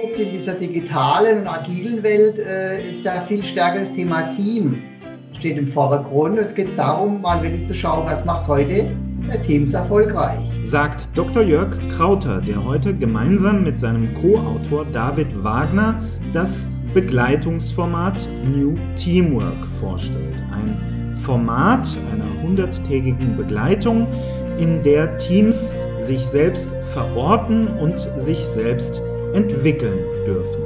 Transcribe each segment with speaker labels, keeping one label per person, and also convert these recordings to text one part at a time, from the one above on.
Speaker 1: Jetzt in dieser digitalen und agilen Welt äh, ist da viel stärker das Thema Team steht im Vordergrund. Es geht darum, mal wirklich zu schauen, was macht heute Teams erfolgreich.
Speaker 2: Sagt Dr. Jörg Krauter, der heute gemeinsam mit seinem Co-Autor David Wagner das Begleitungsformat New Teamwork vorstellt. Ein Format einer hunderttägigen Begleitung, in der Teams sich selbst verorten und sich selbst entwickeln dürfen.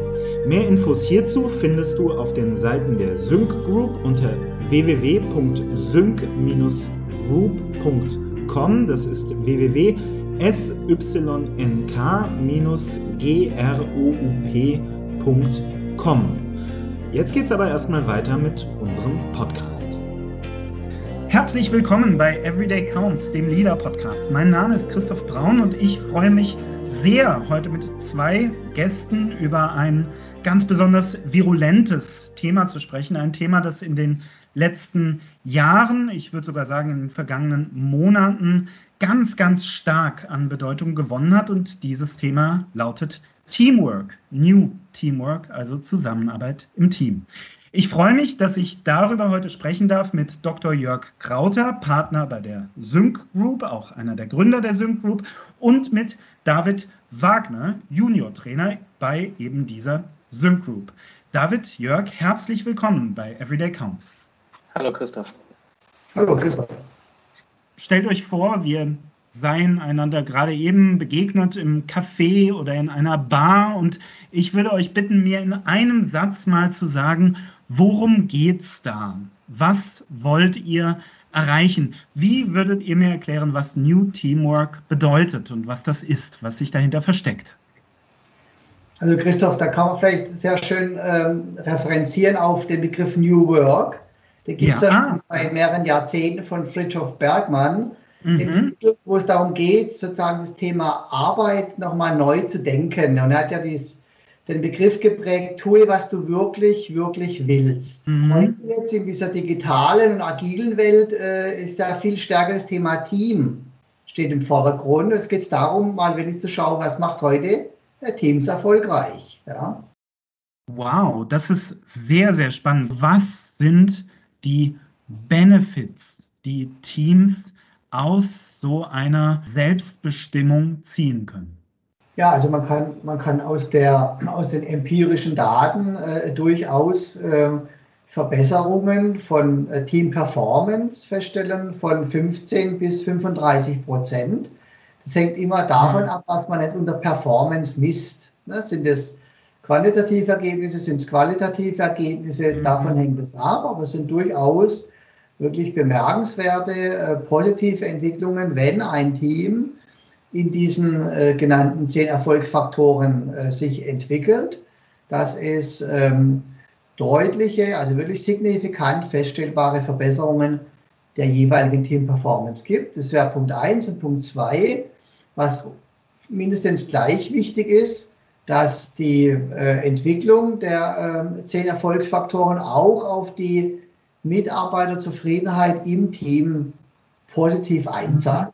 Speaker 2: Mehr Infos hierzu findest du auf den Seiten der Sync Group unter www.sync-group.com. Das ist www.sync-group.com. Jetzt geht's aber erstmal weiter mit unserem Podcast.
Speaker 3: Herzlich willkommen bei Everyday Counts, dem Leader Podcast. Mein Name ist Christoph Braun und ich freue mich sehr, heute mit zwei Gästen über ein ganz besonders virulentes Thema zu sprechen. Ein Thema, das in den letzten Jahren, ich würde sogar sagen in den vergangenen Monaten, ganz, ganz stark an Bedeutung gewonnen hat. Und dieses Thema lautet Teamwork, New Teamwork, also Zusammenarbeit im Team. Ich freue mich, dass ich darüber heute sprechen darf mit Dr. Jörg Krauter, Partner bei der Sync Group, auch einer der Gründer der Sync Group, und mit David Wagner, Junior-Trainer bei eben dieser Sync Group. David, Jörg, herzlich willkommen bei Everyday Counts.
Speaker 4: Hallo Christoph.
Speaker 1: Hallo Christoph.
Speaker 3: Stellt euch vor, wir seien einander gerade eben begegnet im Café oder in einer Bar und ich würde euch bitten, mir in einem Satz mal zu sagen, Worum geht's da? Was wollt ihr erreichen? Wie würdet ihr mir erklären, was New Teamwork bedeutet und was das ist, was sich dahinter versteckt?
Speaker 1: Also Christoph, da kann man vielleicht sehr schön ähm, referenzieren auf den Begriff New Work. Der gibt es ja. ja. schon seit mehreren Jahrzehnten von Fritjof Bergmann, mhm. wo es darum geht, sozusagen das Thema Arbeit nochmal neu zu denken. Und er hat ja dieses den Begriff geprägt, tue, was du wirklich, wirklich willst. Mhm. Heute jetzt in dieser digitalen und agilen Welt äh, ist da viel stärker das Thema Team steht im Vordergrund. Es geht darum, mal wirklich zu schauen, was macht heute Teams erfolgreich. Ja.
Speaker 3: Wow, das ist sehr, sehr spannend. Was sind die Benefits, die Teams aus so einer Selbstbestimmung ziehen können?
Speaker 1: Ja, also man kann, man kann aus, der, aus den empirischen Daten äh, durchaus äh, Verbesserungen von äh, Team Performance feststellen von 15 bis 35 Prozent. Das hängt immer davon ab, was man jetzt unter Performance misst. Ne? Sind es quantitative Ergebnisse, sind es qualitative Ergebnisse? Mhm. Davon hängt es ab, aber es sind durchaus wirklich bemerkenswerte äh, positive Entwicklungen, wenn ein Team in diesen äh, genannten zehn Erfolgsfaktoren äh, sich entwickelt, dass es ähm, deutliche, also wirklich signifikant feststellbare Verbesserungen der jeweiligen Team-Performance gibt. Das wäre Punkt 1 und Punkt 2, was mindestens gleich wichtig ist, dass die äh, Entwicklung der äh, zehn Erfolgsfaktoren auch auf die Mitarbeiterzufriedenheit im Team positiv einzahlt.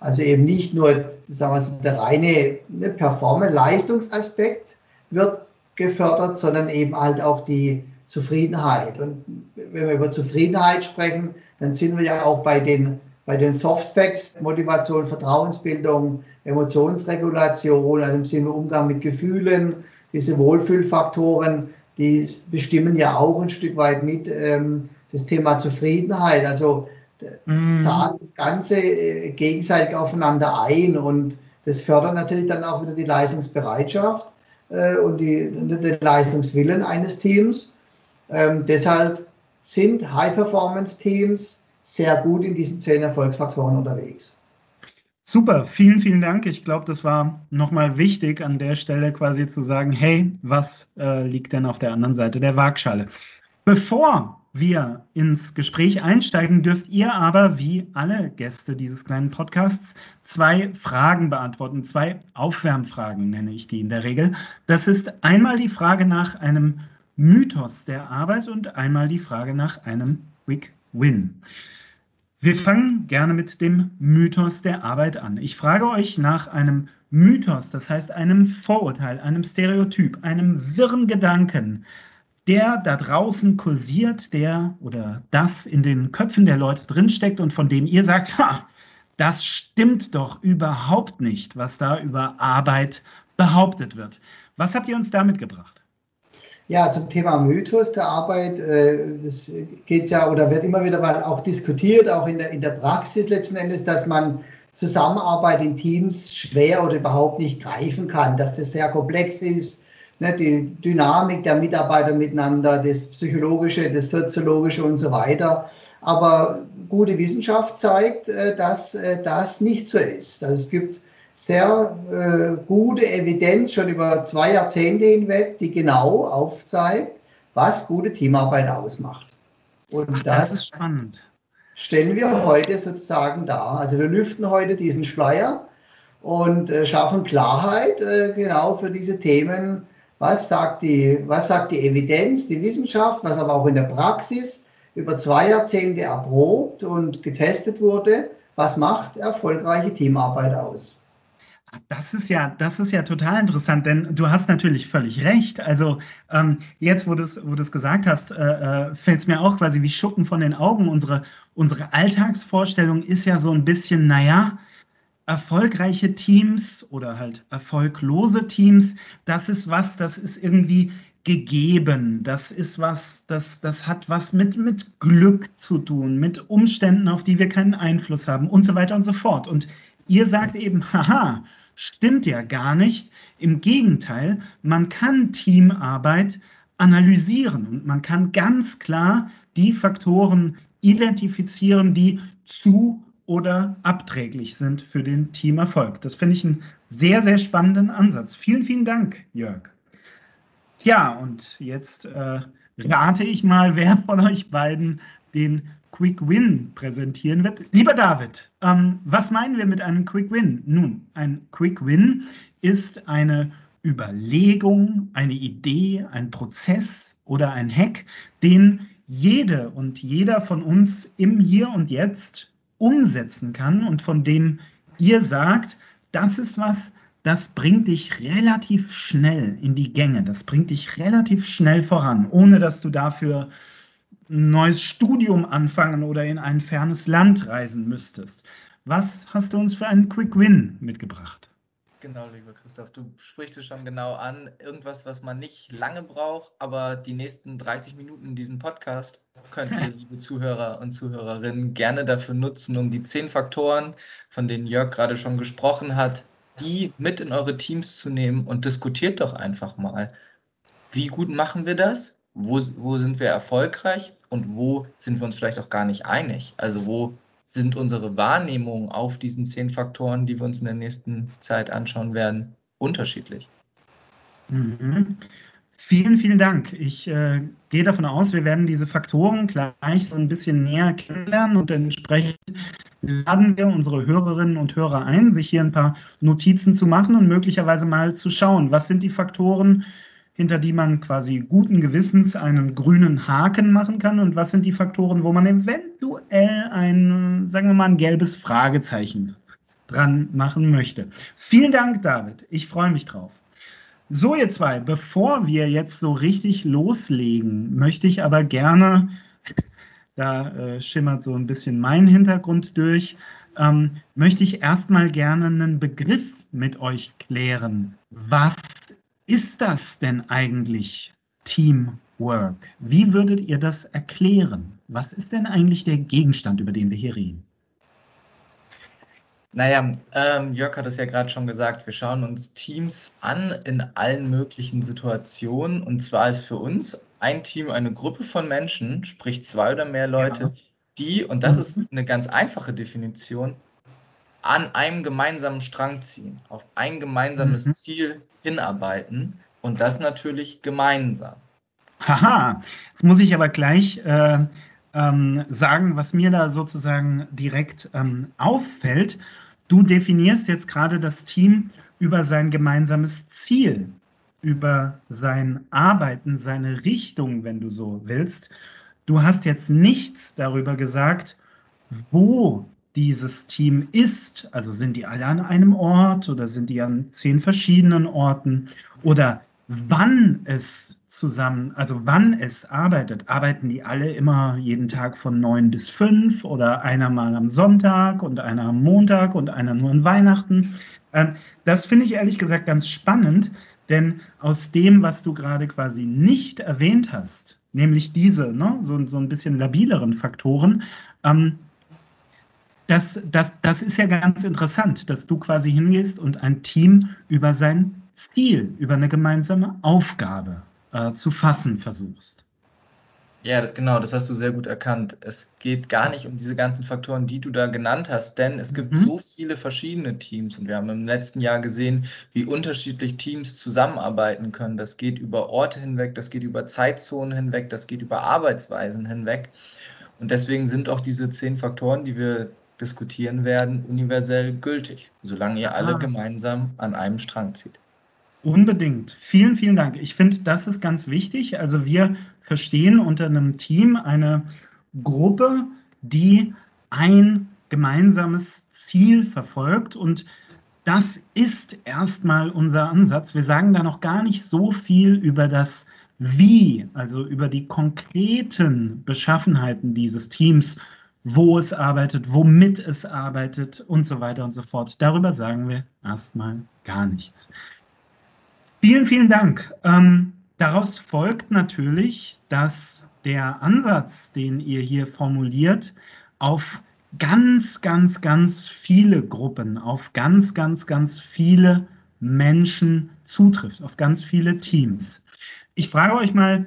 Speaker 1: Also eben nicht nur sagen wir, der reine ne, Performance-Leistungsaspekt wird gefördert, sondern eben halt auch die Zufriedenheit. Und wenn wir über Zufriedenheit sprechen, dann sind wir ja auch bei den, bei den Soft Motivation, Vertrauensbildung, Emotionsregulation, also im Sinne Umgang mit Gefühlen, diese Wohlfühlfaktoren, die bestimmen ja auch ein Stück weit mit ähm, das Thema Zufriedenheit. Also mm. zahlen das Ganze äh, gegenseitig aufeinander ein und das fördert natürlich dann auch wieder die Leistungsbereitschaft äh, und die, den Leistungswillen eines Teams. Ähm, deshalb sind High-Performance-Teams sehr gut in diesen zehn Erfolgsfaktoren unterwegs.
Speaker 3: Super, vielen, vielen Dank. Ich glaube, das war nochmal wichtig, an der Stelle quasi zu sagen, hey, was äh, liegt denn auf der anderen Seite der Waagschale? Bevor wir ins Gespräch einsteigen, dürft ihr aber, wie alle Gäste dieses kleinen Podcasts, zwei Fragen beantworten. Zwei Aufwärmfragen nenne ich die in der Regel. Das ist einmal die Frage nach einem Mythos der Arbeit und einmal die Frage nach einem Quick Win. Wir fangen gerne mit dem Mythos der Arbeit an. Ich frage euch nach einem Mythos, das heißt einem Vorurteil, einem Stereotyp, einem wirren Gedanken, der da draußen kursiert, der oder das in den Köpfen der Leute drinsteckt und von dem ihr sagt, ha, das stimmt doch überhaupt nicht, was da über Arbeit behauptet wird. Was habt ihr uns damit gebracht?
Speaker 1: Ja, zum Thema Mythos der Arbeit, äh, das geht ja oder wird immer wieder mal auch diskutiert, auch in der, in der Praxis letzten Endes, dass man Zusammenarbeit in Teams schwer oder überhaupt nicht greifen kann, dass das sehr komplex ist, ne, die Dynamik der Mitarbeiter miteinander, das Psychologische, das Soziologische und so weiter. Aber gute Wissenschaft zeigt, äh, dass äh, das nicht so ist. Also es gibt sehr äh, gute Evidenz schon über zwei Jahrzehnte hinweg, die genau aufzeigt, was gute Teamarbeit ausmacht.
Speaker 3: Und Ach, das, das ist spannend
Speaker 1: stellen wir heute sozusagen dar. Also wir lüften heute diesen Schleier und äh, schaffen Klarheit äh, genau für diese Themen. Was sagt, die, was sagt die Evidenz, die Wissenschaft, was aber auch in der Praxis über zwei Jahrzehnte erprobt und getestet wurde, was macht erfolgreiche Teamarbeit aus?
Speaker 3: Das ist ja, das ist ja total interessant, denn du hast natürlich völlig recht. Also ähm, jetzt, wo du es wo gesagt hast, äh, äh, fällt es mir auch quasi wie Schuppen von den Augen. Unsere, unsere Alltagsvorstellung ist ja so ein bisschen, naja, erfolgreiche Teams oder halt erfolglose Teams, das ist was, das ist irgendwie gegeben. Das ist was, das, das hat was mit, mit Glück zu tun, mit Umständen, auf die wir keinen Einfluss haben und so weiter und so fort. Und ihr sagt eben, haha, stimmt ja gar nicht. Im Gegenteil, man kann Teamarbeit analysieren und man kann ganz klar die Faktoren identifizieren, die zu oder abträglich sind für den Teamerfolg. Das finde ich einen sehr, sehr spannenden Ansatz. Vielen, vielen Dank, Jörg. Ja, und jetzt äh, rate ich mal, wer von euch beiden den Quick Win präsentieren wird. Lieber David, ähm, was meinen wir mit einem Quick Win? Nun, ein Quick Win ist eine Überlegung, eine Idee, ein Prozess oder ein Hack, den jede und jeder von uns im Hier und Jetzt umsetzen kann und von dem ihr sagt, das ist was, das bringt dich relativ schnell in die Gänge, das bringt dich relativ schnell voran, ohne dass du dafür ein neues Studium anfangen oder in ein fernes Land reisen müsstest. Was hast du uns für einen Quick Win mitgebracht?
Speaker 4: Genau, lieber Christoph, du sprichst es schon genau an. Irgendwas, was man nicht lange braucht, aber die nächsten 30 Minuten diesen Podcast könnt ihr, liebe Zuhörer und Zuhörerinnen, gerne dafür nutzen, um die zehn Faktoren, von denen Jörg gerade schon gesprochen hat, die mit in eure Teams zu nehmen und diskutiert doch einfach mal. Wie gut machen wir das? Wo, wo sind wir erfolgreich? und wo sind wir uns vielleicht auch gar nicht einig? Also wo sind unsere Wahrnehmungen auf diesen zehn Faktoren, die wir uns in der nächsten Zeit anschauen werden, unterschiedlich?
Speaker 3: Mhm. Vielen, vielen Dank. Ich äh, gehe davon aus, wir werden diese Faktoren gleich so ein bisschen näher kennenlernen und entsprechend laden wir unsere Hörerinnen und Hörer ein, sich hier ein paar Notizen zu machen und möglicherweise mal zu schauen, was sind die Faktoren, hinter die man quasi guten Gewissens einen grünen Haken machen kann? Und was sind die Faktoren, wo man eventuell ein, sagen wir mal, ein gelbes Fragezeichen dran machen möchte? Vielen Dank, David. Ich freue mich drauf. So, ihr zwei, bevor wir jetzt so richtig loslegen, möchte ich aber gerne, da äh, schimmert so ein bisschen mein Hintergrund durch, ähm, möchte ich erstmal gerne einen Begriff mit euch klären. Was ist das denn eigentlich Teamwork? Wie würdet ihr das erklären? Was ist denn eigentlich der Gegenstand, über den wir hier reden?
Speaker 4: Naja, ähm, Jörg hat es ja gerade schon gesagt, wir schauen uns Teams an in allen möglichen Situationen. Und zwar ist für uns ein Team eine Gruppe von Menschen, sprich zwei oder mehr Leute, ja. die, und das mhm. ist eine ganz einfache Definition, an einem gemeinsamen Strang ziehen, auf ein gemeinsames mhm. Ziel hinarbeiten und das natürlich gemeinsam.
Speaker 3: Haha, jetzt muss ich aber gleich äh, ähm, sagen, was mir da sozusagen direkt ähm, auffällt. Du definierst jetzt gerade das Team über sein gemeinsames Ziel, über sein Arbeiten, seine Richtung, wenn du so willst. Du hast jetzt nichts darüber gesagt, wo dieses Team ist. Also sind die alle an einem Ort oder sind die an zehn verschiedenen Orten? Oder wann es zusammen, also wann es arbeitet. Arbeiten die alle immer jeden Tag von neun bis fünf oder einer mal am Sonntag und einer am Montag und einer nur an Weihnachten? Ähm, das finde ich ehrlich gesagt ganz spannend, denn aus dem, was du gerade quasi nicht erwähnt hast, nämlich diese, ne, so, so ein bisschen labileren Faktoren, ähm, das, das, das ist ja ganz interessant, dass du quasi hingehst und ein Team über sein Ziel, über eine gemeinsame Aufgabe äh, zu fassen versuchst.
Speaker 4: Ja, genau, das hast du sehr gut erkannt. Es geht gar nicht um diese ganzen Faktoren, die du da genannt hast, denn es gibt mhm. so viele verschiedene Teams und wir haben im letzten Jahr gesehen, wie unterschiedlich Teams zusammenarbeiten können. Das geht über Orte hinweg, das geht über Zeitzonen hinweg, das geht über Arbeitsweisen hinweg. Und deswegen sind auch diese zehn Faktoren, die wir diskutieren werden, universell gültig, solange ihr alle ah. gemeinsam an einem Strang zieht.
Speaker 3: Unbedingt. Vielen, vielen Dank. Ich finde, das ist ganz wichtig. Also wir verstehen unter einem Team eine Gruppe, die ein gemeinsames Ziel verfolgt und das ist erstmal unser Ansatz. Wir sagen da noch gar nicht so viel über das Wie, also über die konkreten Beschaffenheiten dieses Teams, wo es arbeitet, womit es arbeitet und so weiter und so fort. Darüber sagen wir erstmal gar nichts. Vielen, vielen Dank. Ähm, daraus folgt natürlich, dass der Ansatz, den ihr hier formuliert, auf ganz, ganz, ganz viele Gruppen, auf ganz, ganz, ganz viele Menschen zutrifft, auf ganz viele Teams. Ich frage euch mal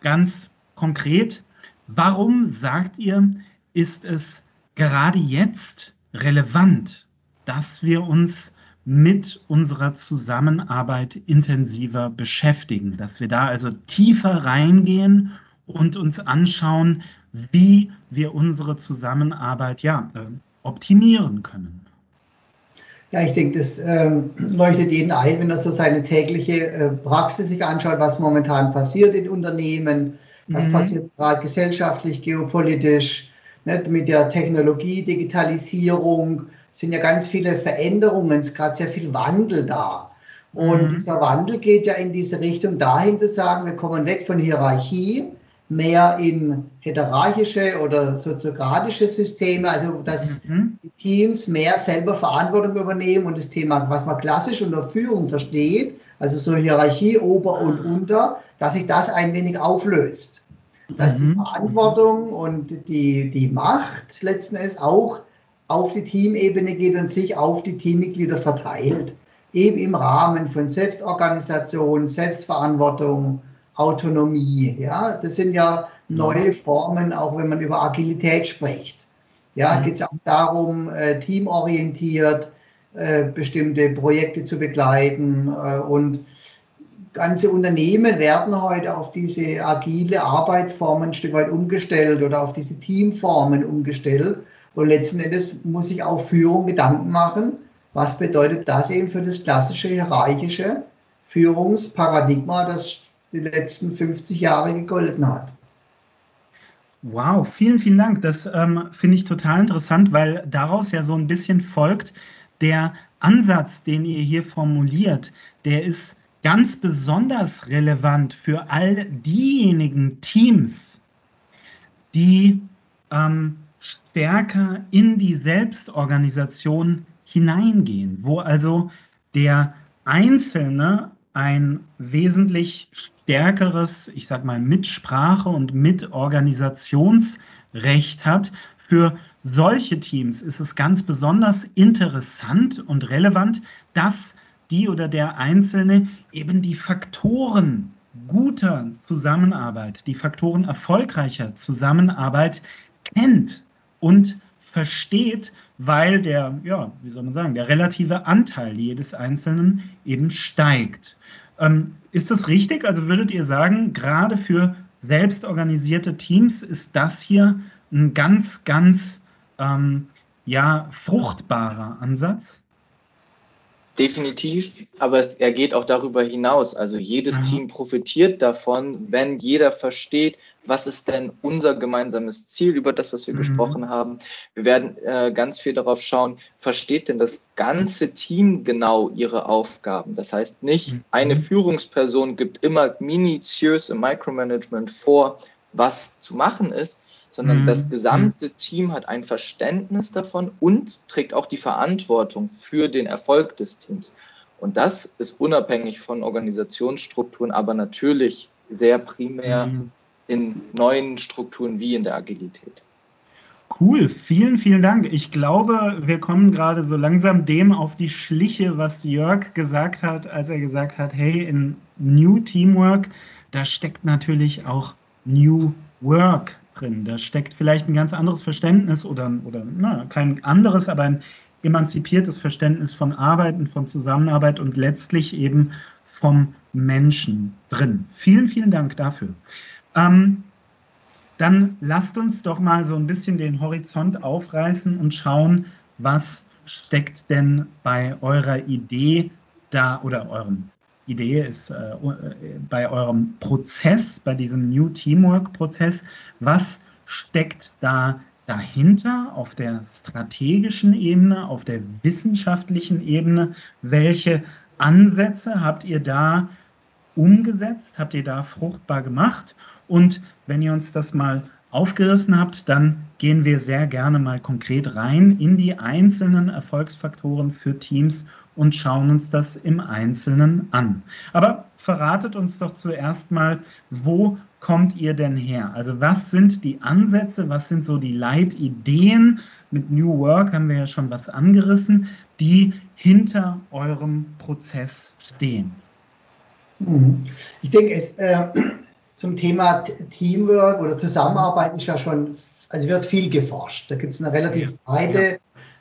Speaker 3: ganz konkret, warum sagt ihr, ist es gerade jetzt relevant, dass wir uns mit unserer Zusammenarbeit intensiver beschäftigen, dass wir da also tiefer reingehen und uns anschauen, wie wir unsere Zusammenarbeit ja, äh, optimieren können.
Speaker 1: Ja, ich denke, das ähm, leuchtet jeden ein, wenn er so seine tägliche äh, Praxis sich anschaut, was momentan passiert in Unternehmen, was mhm. passiert gerade gesellschaftlich, geopolitisch, nicht, mit der Technologie, Digitalisierung, sind ja ganz viele Veränderungen, es ist gerade sehr viel Wandel da. Und mhm. dieser Wandel geht ja in diese Richtung dahin zu sagen, wir kommen weg von Hierarchie, mehr in heterarchische oder soziokratische Systeme, also dass mhm. die Teams mehr selber Verantwortung übernehmen und das Thema, was man klassisch unter Führung versteht, also so Hierarchie Ober und Unter, dass sich das ein wenig auflöst. Dass mhm. die Verantwortung und die, die Macht letzten Endes auch auf die Teamebene geht und sich auf die Teammitglieder verteilt. Eben im Rahmen von Selbstorganisation, Selbstverantwortung, Autonomie. Ja, das sind ja neue Formen, auch wenn man über Agilität spricht. Ja, mhm. geht es auch darum, äh, teamorientiert äh, bestimmte Projekte zu begleiten äh, und ganze Unternehmen werden heute auf diese agile Arbeitsformen ein Stück weit umgestellt oder auf diese Teamformen umgestellt. Und letzten Endes muss sich auch Führung Gedanken machen, was bedeutet das eben für das klassische hierarchische Führungsparadigma, das die letzten 50 Jahre gegolten hat.
Speaker 3: Wow, vielen, vielen Dank. Das ähm, finde ich total interessant, weil daraus ja so ein bisschen folgt, der Ansatz, den ihr hier formuliert, der ist ganz besonders relevant für all diejenigen Teams, die ähm, stärker in die Selbstorganisation hineingehen, wo also der Einzelne ein wesentlich stärkeres, ich sag mal, Mitsprache und Mitorganisationsrecht hat. Für solche Teams ist es ganz besonders interessant und relevant, dass die oder der Einzelne eben die Faktoren guter Zusammenarbeit, die Faktoren erfolgreicher Zusammenarbeit kennt und versteht, weil der, ja, wie soll man sagen, der relative Anteil jedes Einzelnen eben steigt. Ähm, ist das richtig? Also würdet ihr sagen, gerade für selbstorganisierte Teams ist das hier ein ganz, ganz ähm, ja, fruchtbarer Ansatz?
Speaker 5: Definitiv, aber es, er geht auch darüber hinaus. Also jedes Aha. Team profitiert davon, wenn jeder versteht,
Speaker 4: was ist denn unser gemeinsames Ziel über das, was wir mhm. gesprochen haben. Wir werden äh, ganz viel darauf schauen, versteht denn das ganze Team genau ihre Aufgaben? Das heißt nicht, mhm. eine Führungsperson gibt immer minutiös im Micromanagement vor, was zu machen ist, sondern mhm. das gesamte Team hat ein Verständnis davon und trägt auch die Verantwortung für den Erfolg des Teams. Und das ist unabhängig von Organisationsstrukturen, aber natürlich sehr primär mhm. in neuen Strukturen wie in der Agilität.
Speaker 3: Cool, vielen, vielen Dank. Ich glaube, wir kommen gerade so langsam dem auf die Schliche, was Jörg gesagt hat, als er gesagt hat, hey, in New Teamwork, da steckt natürlich auch New Work drin. Da steckt vielleicht ein ganz anderes Verständnis oder, oder na, kein anderes, aber ein emanzipiertes Verständnis von Arbeit und von Zusammenarbeit und letztlich eben vom Menschen drin. Vielen, vielen Dank dafür. Ähm, dann lasst uns doch mal so ein bisschen den Horizont aufreißen und schauen, was steckt denn bei eurer Idee da oder eurem Idee ist äh, bei eurem Prozess, bei diesem New Teamwork-Prozess, was steckt da dahinter auf der strategischen Ebene, auf der wissenschaftlichen Ebene? Welche Ansätze habt ihr da umgesetzt? Habt ihr da fruchtbar gemacht? Und wenn ihr uns das mal aufgerissen habt, dann gehen wir sehr gerne mal konkret rein in die einzelnen Erfolgsfaktoren für Teams und schauen uns das im Einzelnen an. Aber verratet uns doch zuerst mal, wo kommt ihr denn her? Also was sind die Ansätze, was sind so die Leitideen? Mit New Work haben wir ja schon was angerissen, die hinter eurem Prozess stehen.
Speaker 1: Mhm. Ich denke, es, äh, zum Thema Teamwork oder Zusammenarbeit ist ja schon, also wird viel geforscht. Da gibt es eine relativ breite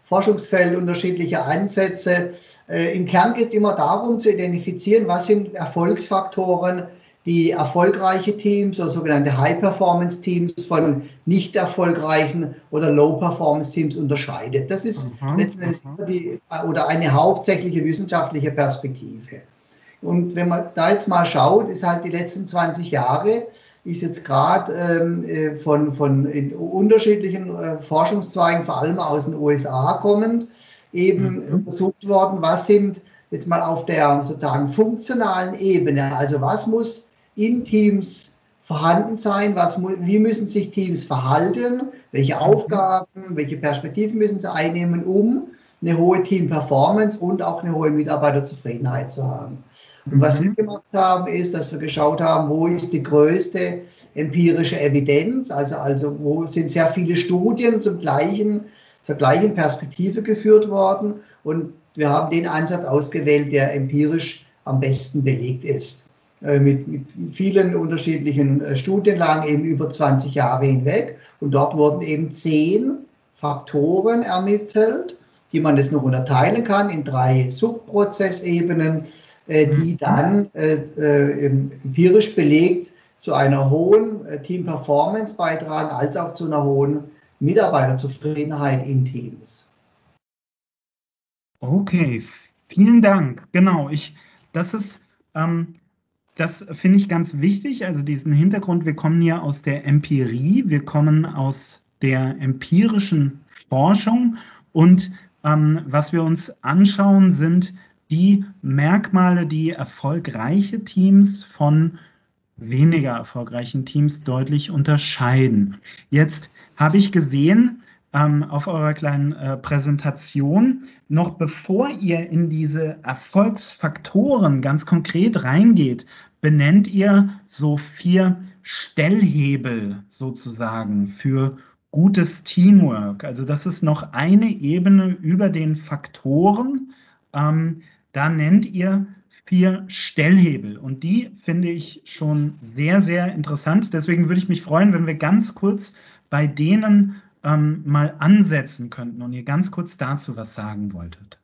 Speaker 1: Forschungsfeld, unterschiedliche Ansätze. Äh, Im Kern geht es immer darum zu identifizieren, was sind Erfolgsfaktoren, die erfolgreiche Teams oder sogenannte High-Performance-Teams von nicht erfolgreichen oder Low-Performance-Teams unterscheidet. Das ist mhm. letztendlich die, oder eine hauptsächliche wissenschaftliche Perspektive. Und wenn man da jetzt mal schaut, ist halt die letzten 20 Jahre, ist jetzt gerade ähm, äh, von, von unterschiedlichen äh, Forschungszweigen, vor allem aus den USA kommend, eben mhm. untersucht worden, was sind jetzt mal auf der sozusagen funktionalen Ebene, also was muss in Teams vorhanden sein, was, wie müssen sich Teams verhalten, welche mhm. Aufgaben, welche Perspektiven müssen sie einnehmen, um eine hohe Team-Performance und auch eine hohe Mitarbeiterzufriedenheit zu haben. Und was wir mhm. gemacht haben, ist, dass wir geschaut haben, wo ist die größte empirische Evidenz, also, also wo sind sehr viele Studien zum gleichen, zur gleichen Perspektive geführt worden. Und wir haben den Ansatz ausgewählt, der empirisch am besten belegt ist. Äh, mit, mit vielen unterschiedlichen äh, Studienlagen eben über 20 Jahre hinweg. Und dort wurden eben zehn Faktoren ermittelt, die man jetzt noch unterteilen kann in drei Subprozessebenen, äh, die mhm. dann empirisch belegt zu einer hohen Team-Performance beitragen, als auch zu einer hohen Mitarbeiterzufriedenheit in Teams.
Speaker 3: Okay, vielen Dank. Genau, ich, das ist ähm, das finde ich ganz wichtig, also diesen Hintergrund. Wir kommen hier aus der Empirie, wir kommen aus der empirischen Forschung und ähm, was wir uns anschauen, sind die Merkmale, die erfolgreiche Teams von weniger erfolgreichen Teams deutlich unterscheiden. Jetzt habe ich gesehen, ähm, auf eurer kleinen äh, Präsentation, noch bevor ihr in diese Erfolgsfaktoren ganz konkret reingeht, benennt ihr so vier Stellhebel sozusagen für gutes Teamwork. Also das ist noch eine Ebene über den Faktoren. Ähm, da nennt ihr vier Stellhebel und die finde ich schon sehr, sehr interessant. Deswegen würde ich mich freuen, wenn wir ganz kurz bei denen ähm, mal ansetzen könnten und ihr ganz kurz dazu was sagen wolltet.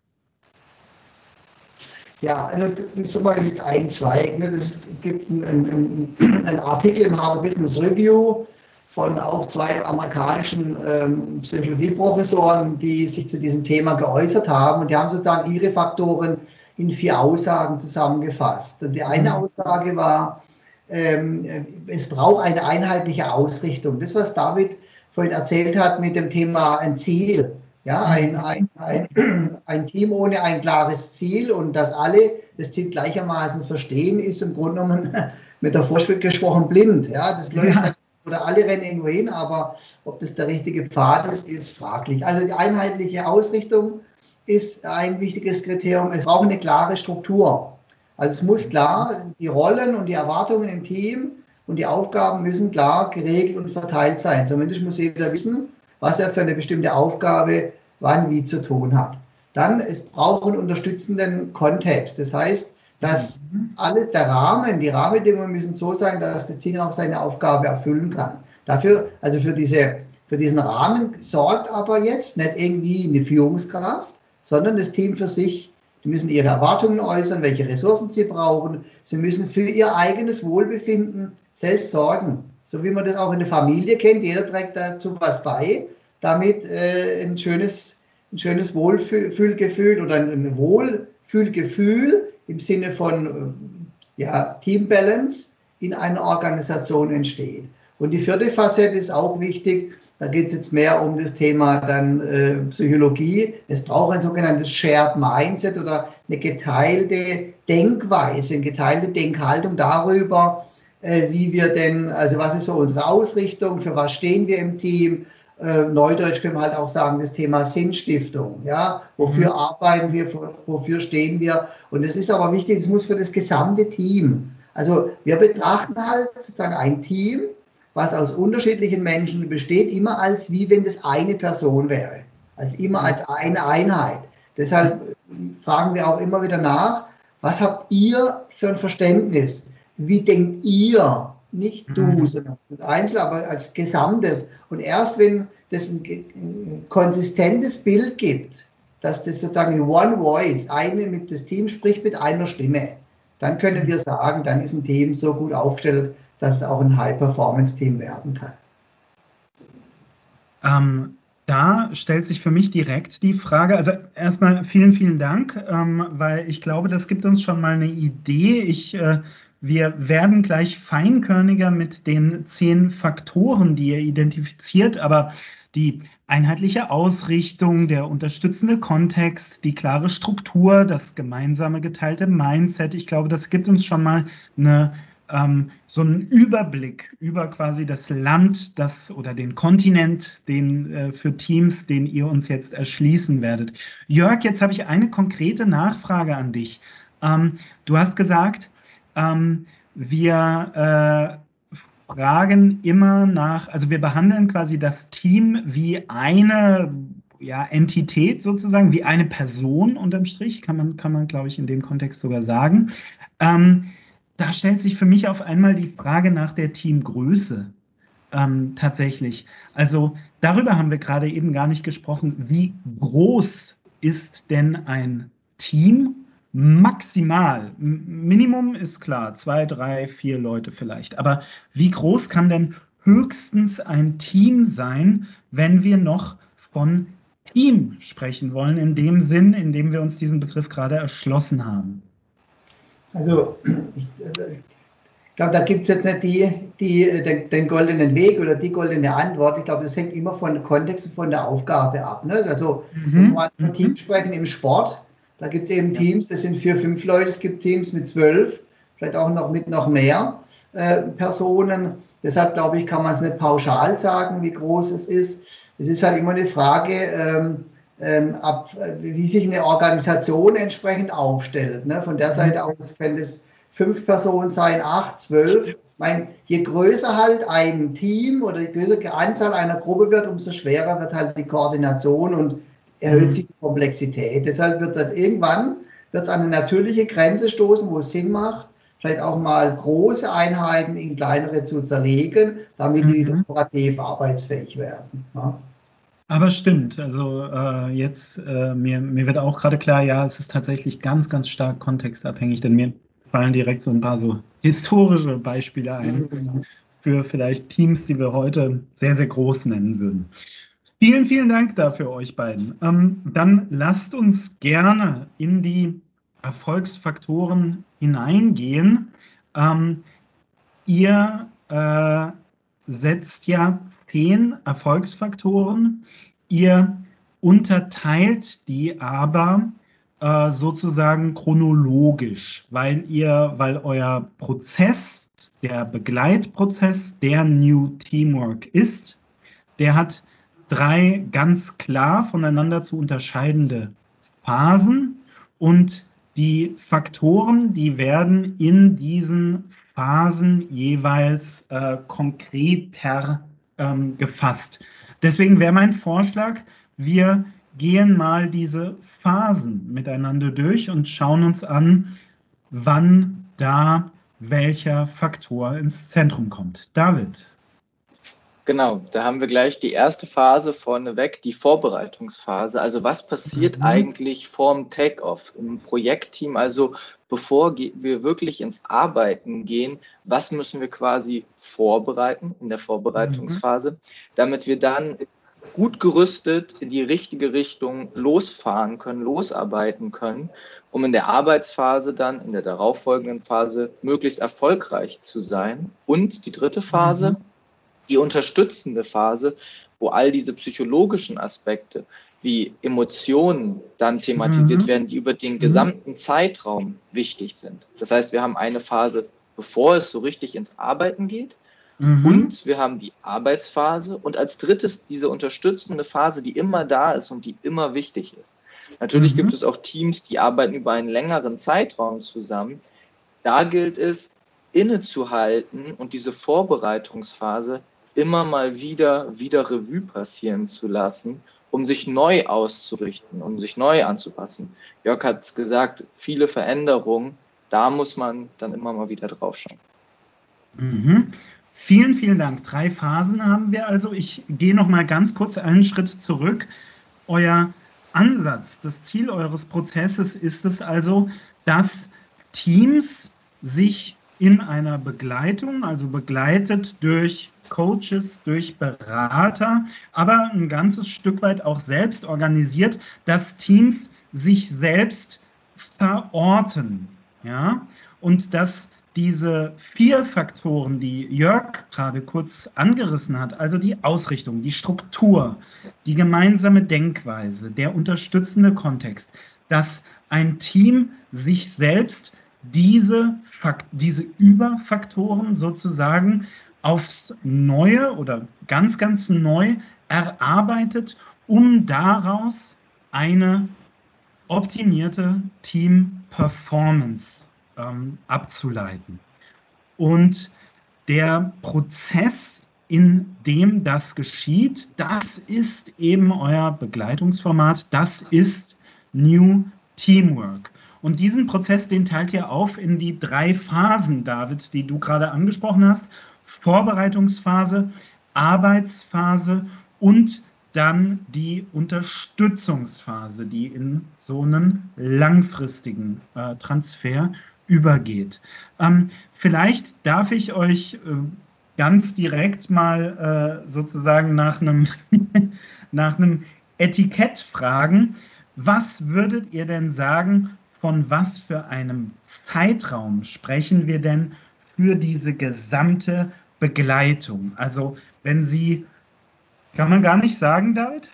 Speaker 1: Ja, also das ist jetzt ein Zweig. Ne? Es gibt einen, einen, Artikel im Harvard Business Review von auch zwei amerikanischen ähm, Psychologieprofessoren, die sich zu diesem Thema geäußert haben. Und die haben sozusagen ihre Faktoren in vier Aussagen zusammengefasst. Und die eine mhm. Aussage war, ähm, es braucht eine einheitliche Ausrichtung. Das, was David vorhin erzählt hat mit dem Thema ein Ziel. Ja, ein, ein, ein, ein Team ohne ein klares Ziel und dass alle das Ziel gleichermaßen verstehen, ist im Grunde genommen mit der Vorschrift gesprochen blind. Ja, das läuft ja. Oder alle rennen irgendwo hin, aber ob das der richtige Pfad ist, ist fraglich. Also die einheitliche Ausrichtung ist ein wichtiges Kriterium. Es braucht eine klare Struktur. Also es muss klar, die Rollen und die Erwartungen im Team und die Aufgaben müssen klar geregelt und verteilt sein. Zumindest muss jeder wissen, was er für eine bestimmte Aufgabe wann wie zu tun hat. Dann, es braucht einen unterstützenden Kontext. Das heißt, dass mhm. alles, der Rahmen, die Rahmenbedingungen müssen so sein, dass das Team auch seine Aufgabe erfüllen kann. Dafür, also für, diese, für diesen Rahmen sorgt aber jetzt nicht irgendwie eine Führungskraft, sondern das Team für sich. Die müssen ihre Erwartungen äußern, welche Ressourcen sie brauchen. Sie müssen für ihr eigenes Wohlbefinden selbst sorgen. So wie man das auch in der Familie kennt. Jeder trägt dazu was bei, damit äh, ein schönes, ein schönes Wohlfühlgefühl oder ein Wohlfühlgefühl im Sinne von äh, ja, Team Balance in einer Organisation entsteht. Und die vierte Facette ist auch wichtig. Da geht es jetzt mehr um das Thema dann äh, Psychologie. Es braucht ein sogenanntes Shared Mindset oder eine geteilte Denkweise, eine geteilte Denkhaltung darüber, äh, wie wir denn, also was ist so unsere Ausrichtung, für was stehen wir im Team, äh, Neudeutsch können wir halt auch sagen, das Thema Sinnstiftung. Ja? Wofür mhm. arbeiten wir, wofür stehen wir? Und es ist aber wichtig, es muss für das gesamte Team. Also wir betrachten halt sozusagen ein Team, was aus unterschiedlichen Menschen besteht, immer als wie wenn das eine Person wäre. Als immer als eine Einheit. Deshalb fragen wir auch immer wieder nach, was habt ihr für ein Verständnis? Wie denkt ihr nicht du, mhm. sondern einzeln, aber als Gesamtes. Und erst wenn das ein, ein, konsistentes Bild gibt, dass das sozusagen One Voice, eine mit das Team spricht mit einer Stimme, dann können mhm. wir sagen, dann ist ein Team so gut aufgestellt, dass es auch ein High-Performance-Team werden kann.
Speaker 3: Ähm, da stellt sich für mich direkt die Frage, also erstmal vielen, vielen Dank, ähm, weil ich glaube, das gibt uns schon mal eine Idee. Ich äh, wir werden gleich feinkörniger mit den zehn Faktoren, die ihr identifiziert, aber die einheitliche Ausrichtung, der unterstützende Kontext, die klare Struktur, das gemeinsame geteilte Mindset, ich glaube, das gibt uns schon mal eine, ähm, so einen Überblick über quasi das Land, das oder den Kontinent, den äh, für Teams, den ihr uns jetzt erschließen werdet. Jörg, jetzt habe ich eine konkrete Nachfrage an dich. Ähm, du hast gesagt, ähm, wir äh, fragen immer nach, also wir behandeln quasi das Team wie eine ja, Entität sozusagen, wie eine Person unterm Strich, kann man, kann man glaube ich, in dem Kontext sogar sagen. Ähm, da stellt sich für mich auf einmal die Frage nach der Teamgröße. Ähm, tatsächlich. Also darüber haben wir gerade eben gar nicht gesprochen. Wie groß ist denn ein Team maximal, Minimum ist klar, zwei, drei, vier Leute vielleicht. Aber wie groß kann denn höchstens ein Team sein, wenn wir noch von Team sprechen wollen, in dem Sinn, in dem wir uns diesen Begriff gerade erschlossen haben?
Speaker 1: Also, ich, glaube, da gibt es jetzt nicht die, die, den, den, goldenen Weg oder die goldene Antwort. Ich glaube, das hängt immer von Kontext und von der Aufgabe ab. Ne? Also, mhm. wenn wir von Team mhm. sprechen im Sport, da gibt es eben Teams, das sind vier, fünf Leute, es gibt Teams mit zwölf, vielleicht auch noch mit noch mehr äh, Personen. Deshalb glaube ich, kann man es nicht pauschal sagen, wie groß es ist. Es ist halt immer eine Frage, ähm, ähm, ab, wie sich eine Organisation entsprechend aufstellt. Ne? Von der Seite mhm. aus können es fünf Personen sein, acht, zwölf. Ich meine, je größer halt ein Team oder je größer die Anzahl einer Gruppe wird, umso schwerer wird halt die Koordination und erhöht mhm. sich die Komplexität. Deshalb wird es irgendwann wird's an eine natürliche Grenze stoßen, wo es Sinn macht, vielleicht auch mal große Einheiten in kleinere zu zerlegen, damit die mhm. operativ arbeitsfähig werden. Ja.
Speaker 3: Aber stimmt, also äh, jetzt, äh, mir, mir wird auch gerade klar, ja, es ist tatsächlich ganz, ganz stark kontextabhängig, denn mir fallen direkt so ein paar so historische Beispiele ein mhm. für vielleicht Teams, die wir heute sehr, sehr groß nennen würden. Vielen, vielen Dank dafür euch beiden. Ähm, dann lasst uns gerne in die Erfolgsfaktoren hineingehen. Ähm, ihr äh, setzt ja zehn Erfolgsfaktoren. Ihr unterteilt die aber äh, sozusagen chronologisch, weil ihr, weil euer Prozess, der Begleitprozess der New Teamwork ist, der hat drei ganz klar voneinander zu unterscheidende Phasen und die Faktoren, die werden in diesen Phasen jeweils äh, konkreter ähm, gefasst. Deswegen wäre mein Vorschlag, wir gehen mal diese Phasen miteinander durch und schauen uns an, wann da welcher Faktor ins Zentrum kommt. David.
Speaker 4: Genau, da haben wir gleich die erste Phase vorneweg, die Vorbereitungsphase. Also was passiert mhm. eigentlich vorm Take-off im Projektteam? Also bevor wir wirklich ins Arbeiten gehen, was müssen wir quasi vorbereiten in der Vorbereitungsphase, mhm. damit wir dann gut gerüstet in die richtige Richtung losfahren können, losarbeiten können, um in der Arbeitsphase dann, in der darauffolgenden Phase, möglichst erfolgreich zu sein. Und die dritte Phase, mhm die unterstützende Phase, wo all diese psychologischen Aspekte wie Emotionen dann thematisiert mhm. werden, die über den mhm. gesamten Zeitraum wichtig sind. Das heißt, wir haben eine Phase, bevor es so richtig ins Arbeiten geht. Mhm. Und wir haben die Arbeitsphase und als drittes diese unterstützende Phase, die immer da ist und die immer wichtig ist. Natürlich mhm. gibt es auch Teams, die arbeiten über einen längeren Zeitraum zusammen. Da gilt es, innezuhalten und diese Vorbereitungsphase immer mal wieder wieder Revue passieren zu lassen, um sich neu auszurichten, um sich neu anzupassen. Jörg hat es gesagt, viele Veränderungen, da muss man dann immer mal wieder draufschauen.
Speaker 3: Mhm. Vielen, vielen Dank. Drei Phasen haben wir also. Ich gehe noch mal ganz kurz einen Schritt zurück. Euer Ansatz, das Ziel eures Prozesses ist es also, dass Teams sich in einer Begleitung, also begleitet durch Coaches, durch Berater, aber ein ganzes Stück weit auch selbst organisiert, dass Teams sich selbst verorten. Ja? Und dass diese vier Faktoren, die Jörg gerade kurz angerissen hat, also die Ausrichtung, die Struktur, die gemeinsame Denkweise, der unterstützende Kontext, dass ein Team sich selbst diese, diese Überfaktoren sozusagen aufs Neue oder ganz, ganz neu erarbeitet, um daraus eine optimierte Team-Performance ähm, abzuleiten. Und der Prozess, in dem das geschieht, das ist eben euer Begleitungsformat, das ist New Teamwork. Und diesen Prozess, den teilt ihr auf in die drei Phasen, David, die du gerade angesprochen hast. Vorbereitungsphase, Arbeitsphase und dann die Unterstützungsphase, die in so einen langfristigen äh, Transfer übergeht. Ähm, vielleicht darf ich euch äh, ganz direkt mal äh, sozusagen nach einem, nach einem Etikett fragen. Was würdet ihr denn sagen, von was für einem Zeitraum sprechen wir denn für diese gesamte Begleitung. Also wenn Sie, kann man gar nicht sagen, David?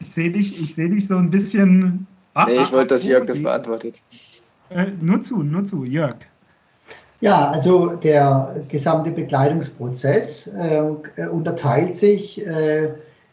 Speaker 3: Ich sehe dich, ich sehe dich so ein bisschen.
Speaker 4: Ah, nee, ich wollte, dass Jörg das beantwortet.
Speaker 3: Äh, nur zu, nur zu, Jörg.
Speaker 1: Ja, also der gesamte Begleitungsprozess äh, unterteilt sich äh,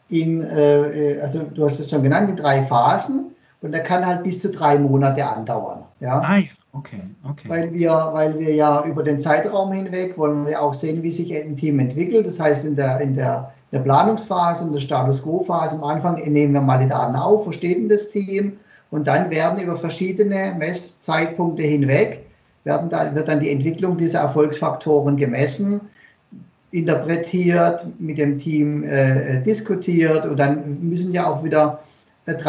Speaker 1: in, äh, also du hast es schon genannt, in drei Phasen und der kann halt bis zu drei Monate andauern. Ja. Ah, ja. Okay, okay. Weil wir, weil wir ja über den Zeitraum hinweg wollen wir auch sehen, wie sich ein Team entwickelt. Das heißt, in der, in der, der Planungsphase, in der Status Quo-Phase am Anfang nehmen wir mal die Daten auf, verstehen das Team und dann werden über verschiedene Messzeitpunkte hinweg werden da, wird dann die Entwicklung dieser Erfolgsfaktoren gemessen, interpretiert, mit dem Team äh, diskutiert und dann müssen ja auch wieder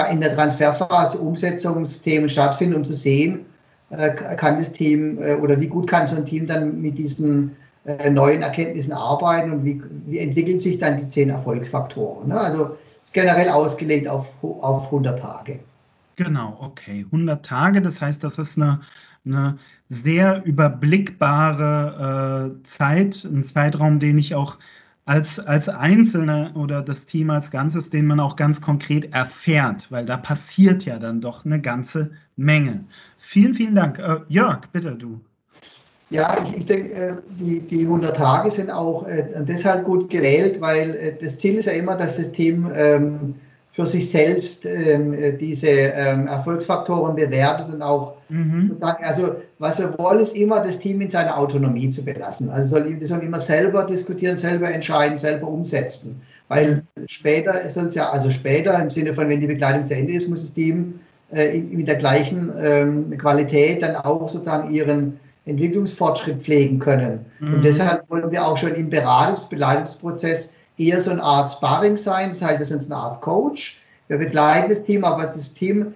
Speaker 1: in der Transferphase Umsetzungsthemen stattfinden, um zu sehen, äh, kann das Team äh, oder wie gut kann so ein Team dann mit diesen äh, neuen Erkenntnissen arbeiten und wie, wie entwickeln sich dann die zehn Erfolgsfaktoren. Ne? Also ist generell ausgelegt auf, auf 100 Tage.
Speaker 3: Genau, okay. 100 Tage, das heißt, das ist eine eine sehr überblickbare äh, Zeit, ein Zeitraum, den ich auch als, als Einzelner oder das Team als Ganzes, den man auch ganz konkret erfährt, weil da passiert ja dann doch eine ganze Menge. Vielen, vielen Dank. Äh, Jörg, bitte du.
Speaker 1: Ja, ich, ich denke, äh, die, die 100 Tage sind auch äh, deshalb gut gewählt, weil äh, das Ziel ist ja immer, dass das Team ähm, für sich selbst ähm, äh, diese ähm, Erfolgsfaktoren bewertet und auch mhm. sozusagen, also was wir wollen, ist immer das Team in seiner Autonomie zu belassen. Also soll, die sollen immer selber diskutieren, selber entscheiden, selber umsetzen. Weil später soll es ja, also später im Sinne von, wenn die Begleitung zu Ende ist, muss das Team äh, mit der gleichen ähm, Qualität dann auch sozusagen ihren Entwicklungsfortschritt pflegen können. Mhm. Und deshalb wollen wir auch schon im Beratungs-, Begleitungsprozess eher so eine Art Sparring sein. Das heißt, wir sind eine Art Coach. Wir begleiten das Team, aber das Team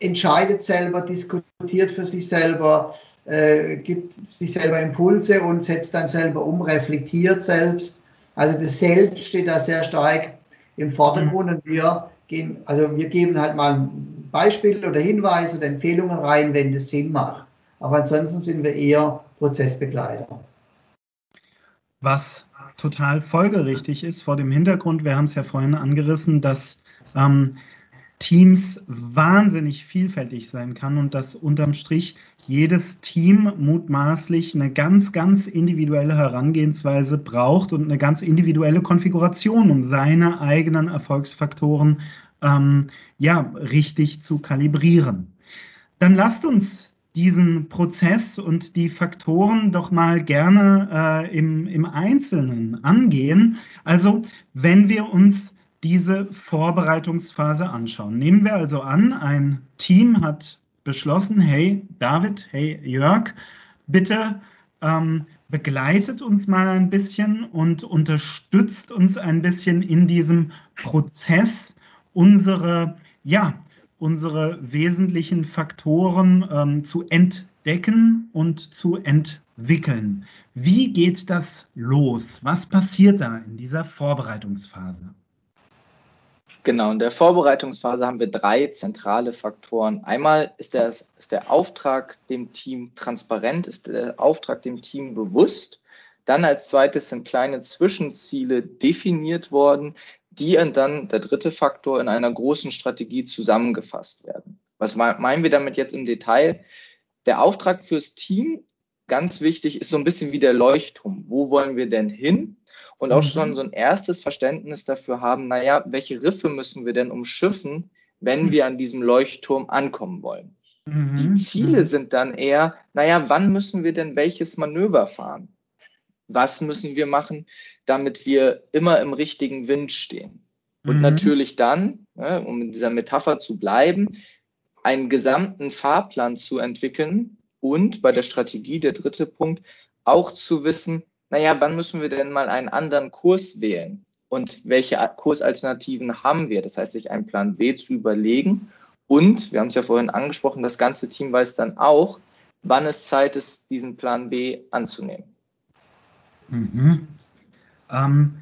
Speaker 1: entscheidet selber, diskutiert für sich selber, äh, gibt sich selber Impulse und setzt dann selber um, reflektiert selbst. Also das Selbst steht da sehr stark im Vordergrund und wir gehen, also wir geben halt mal Beispiele oder Hinweise oder Empfehlungen rein, wenn das Sinn macht. Aber ansonsten sind wir eher Prozessbegleiter.
Speaker 3: Was total folgerichtig ist vor dem Hintergrund, wir haben es ja vorhin angerissen, dass ähm, Teams wahnsinnig vielfältig sein kann und dass unterm Strich jedes Team mutmaßlich eine ganz, ganz individuelle Herangehensweise braucht und eine ganz individuelle Konfiguration, um seine eigenen Erfolgsfaktoren ähm, ja, richtig zu kalibrieren. Dann lasst uns diesen Prozess und die Faktoren doch mal gerne äh, im, im Einzelnen angehen. Also wenn wir uns diese Vorbereitungsphase anschauen. Nehmen wir also an, ein Team hat beschlossen, hey David, hey Jörg, bitte ähm, begleitet uns mal ein bisschen und unterstützt uns ein bisschen in diesem Prozess, unsere ja, unsere wesentlichen Faktoren ähm, zu entdecken und zu entwickeln. Wie geht das los? Was passiert da in dieser Vorbereitungsphase?
Speaker 4: Genau, in der Vorbereitungsphase haben wir drei zentrale Faktoren. Einmal ist der, ist der Auftrag dem Team transparent, ist der Auftrag dem Team bewusst. Dann als zweites sind kleine Zwischenziele definiert worden, die dann, der dritte Faktor, in einer großen Strategie zusammengefasst werden. Was meinen wir damit jetzt im Detail? Der Auftrag fürs Team, ganz wichtig, ist so ein bisschen wie der Leuchtturm. Wo wollen wir denn hin? Und auch mhm. schon so ein erstes Verständnis dafür haben, naja, welche Riffe müssen wir denn umschiffen, wenn mhm. wir an diesem Leuchtturm ankommen wollen? Die Ziele mhm. sind dann eher, naja, wann müssen wir denn welches Manöver fahren? Was müssen wir machen, damit wir immer im richtigen Wind stehen? Und mhm. natürlich dann, ne, um in dieser Metapher zu bleiben, einen gesamten Fahrplan zu entwickeln und bei der Strategie, der dritte Punkt, auch zu wissen, naja, wann müssen wir denn mal einen anderen Kurs wählen? Und welche Kursalternativen haben wir? Das heißt, sich einen Plan B zu überlegen. Und, wir haben es ja vorhin angesprochen, das ganze Team weiß dann auch, wann es Zeit ist, diesen Plan B anzunehmen.
Speaker 3: Mhm. Ähm,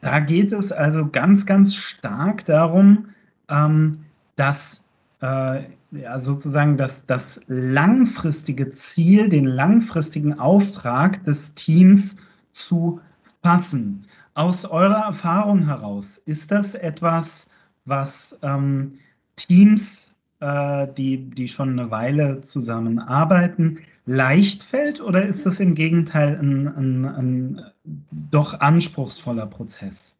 Speaker 3: da geht es also ganz, ganz stark darum, ähm, dass äh, ja, sozusagen das, das langfristige Ziel, den langfristigen Auftrag des Teams zu fassen. Aus eurer Erfahrung heraus, ist das etwas, was ähm, Teams, äh, die, die schon eine Weile zusammenarbeiten, leicht fällt oder ist das im Gegenteil ein, ein, ein doch anspruchsvoller Prozess?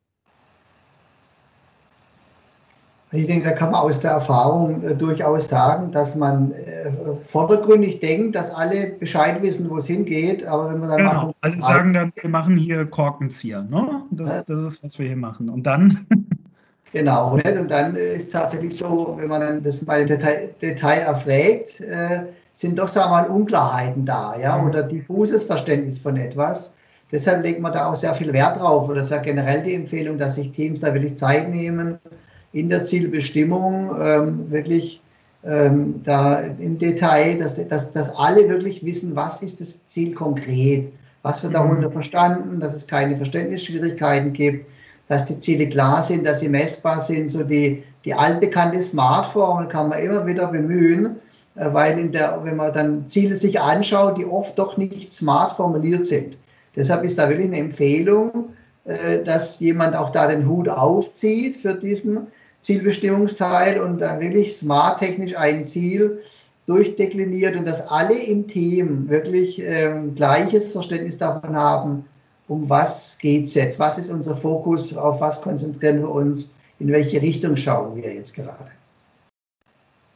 Speaker 1: Ich denke, da kann man aus der Erfahrung äh, durchaus sagen, dass man äh, vordergründig denkt, dass alle Bescheid wissen, wo es hingeht, aber wenn man dann
Speaker 3: genau. Machen, alle sagen dann, wir machen hier Korkenzieher, ne? Das, das ist, was wir hier machen. Und dann?
Speaker 1: Genau, und dann ist es tatsächlich so, wenn man dann das mal im Detail, Detail erfragt, äh, sind doch, sagen wir mal, Unklarheiten da, ja, mhm. oder diffuses Verständnis von etwas. Deshalb legt man da auch sehr viel Wert drauf, oder das ist ja generell die Empfehlung, dass sich Teams da wirklich Zeit nehmen, in der Zielbestimmung ähm, wirklich ähm, da im Detail, dass, dass, dass alle wirklich wissen, was ist das Ziel konkret, was wird darunter mhm. verstanden, dass es keine Verständnisschwierigkeiten gibt, dass die Ziele klar sind, dass sie messbar sind, so die, die altbekannte Smart-Formel kann man immer wieder bemühen, weil in der, wenn man dann Ziele sich anschaut, die oft doch nicht smart formuliert sind. Deshalb ist da wirklich eine Empfehlung, äh, dass jemand auch da den Hut aufzieht für diesen Zielbestimmungsteil und dann wirklich smart technisch ein Ziel durchdekliniert und dass alle im Team wirklich ähm, gleiches Verständnis davon haben, um was geht es jetzt, was ist unser Fokus, auf was konzentrieren wir uns, in welche Richtung schauen wir jetzt gerade.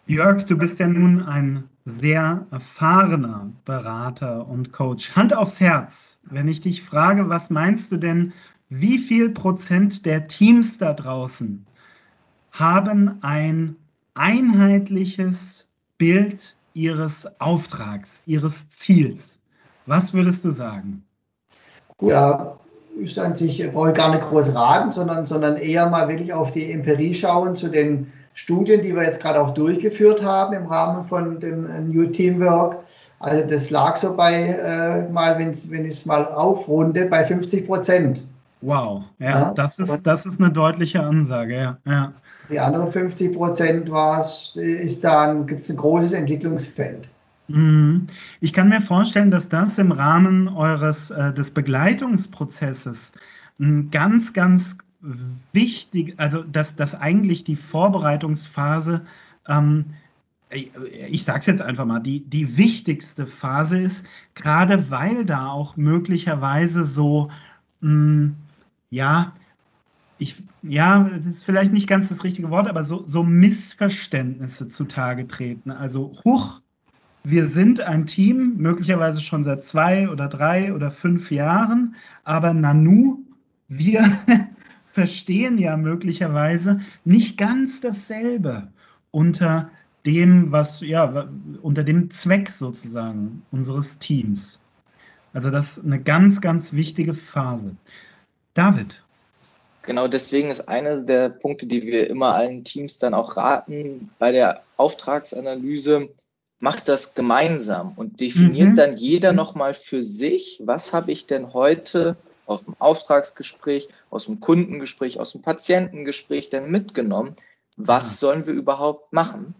Speaker 3: Jörg, du bist ja nun ein sehr erfahrener Berater und Coach. Hand aufs Herz, wenn ich dich frage, was meinst du denn, wie viel Prozent der Teams da draußen haben ein einheitliches Bild ihres Auftrags, ihres Ziels? Was würdest du sagen?
Speaker 1: Ja, ist an sich, brauche ich gar nicht groß raten, sondern, sondern eher mal wirklich auf die Empirie schauen zu den Studien, die wir jetzt gerade auch durchgeführt haben im Rahmen von dem New Teamwork. Also das lag so bei, äh, mal, wenn's, wenn ich es mal aufrunde, bei 50 Prozent.
Speaker 3: Wow, ja, ja, Das, ist, das ist eine deutliche Ansage, ja. ja.
Speaker 1: Die anderen 50 Prozent ist dann, gibt es ein großes Entwicklungsfeld.
Speaker 3: Mhm. Ich kann mir vorstellen, dass das im Rahmen eures äh, des Begleitungsprozesses ein ganz, ganz wichtig, also dass, dass eigentlich die Vorbereitungsphase, ähm, ich sage es jetzt einfach mal, die, die wichtigste Phase ist, gerade weil da auch möglicherweise so, mh, hm, ja, ich, ja, das ist vielleicht nicht ganz das richtige Wort, aber so, so Missverständnisse zutage treten. Also, huch, wir sind ein Team, möglicherweise schon seit zwei oder drei oder fünf Jahren, aber Nanu, wir verstehen ja möglicherweise nicht ganz dasselbe unter dem, was, ja, unter dem Zweck sozusagen unseres Teams. Also das ist eine ganz, ganz wichtige Phase. David.
Speaker 4: Genau deswegen ist einer der Punkte, die wir immer allen Teams dann auch raten, bei der Auftragsanalyse, macht das gemeinsam und definiert mhm. dann jeder nochmal für sich, was habe ich denn heute aus dem Auftragsgespräch, aus dem Kundengespräch, aus dem Patientengespräch denn mitgenommen? Was ja. sollen wir überhaupt machen?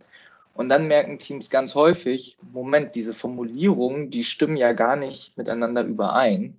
Speaker 4: Und dann merken Teams ganz häufig, Moment, diese Formulierungen, die stimmen ja gar nicht miteinander überein.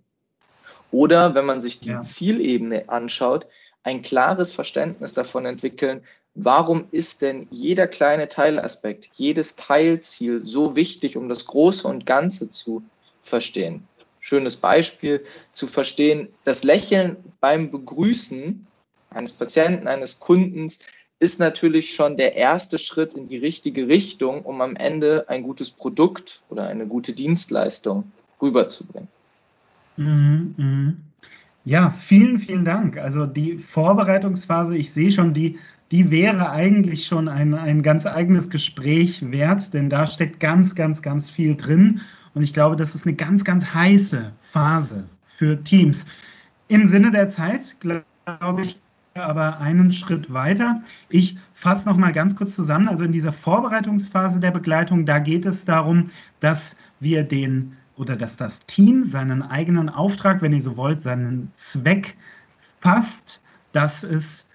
Speaker 4: Oder wenn man sich die ja. Zielebene anschaut, ein klares Verständnis davon entwickeln, warum ist denn jeder kleine Teilaspekt, jedes Teilziel so wichtig, um das Große und Ganze zu verstehen schönes Beispiel, zu verstehen, das Lächeln beim Begrüßen eines Patienten, eines Kundens ist natürlich schon der erste Schritt in die richtige Richtung, um am Ende ein gutes Produkt oder eine gute Dienstleistung rüberzubringen.
Speaker 3: Mhm, mh. Ja, vielen, vielen Dank. Also die Vorbereitungsphase, ich sehe schon, die, die wäre eigentlich schon ein, ein ganz eigenes Gespräch wert, denn da steckt ganz, ganz, ganz viel drin. Und ich glaube, das ist eine ganz, ganz heiße Phase für Teams. Im Sinne der Zeit, glaube ich, aber einen Schritt weiter. Ich fasse noch mal ganz kurz zusammen. Also in dieser Vorbereitungsphase der Begleitung, da geht es darum, dass wir den oder dass das Team seinen eigenen Auftrag, wenn ihr so wollt, seinen Zweck fasst, dass es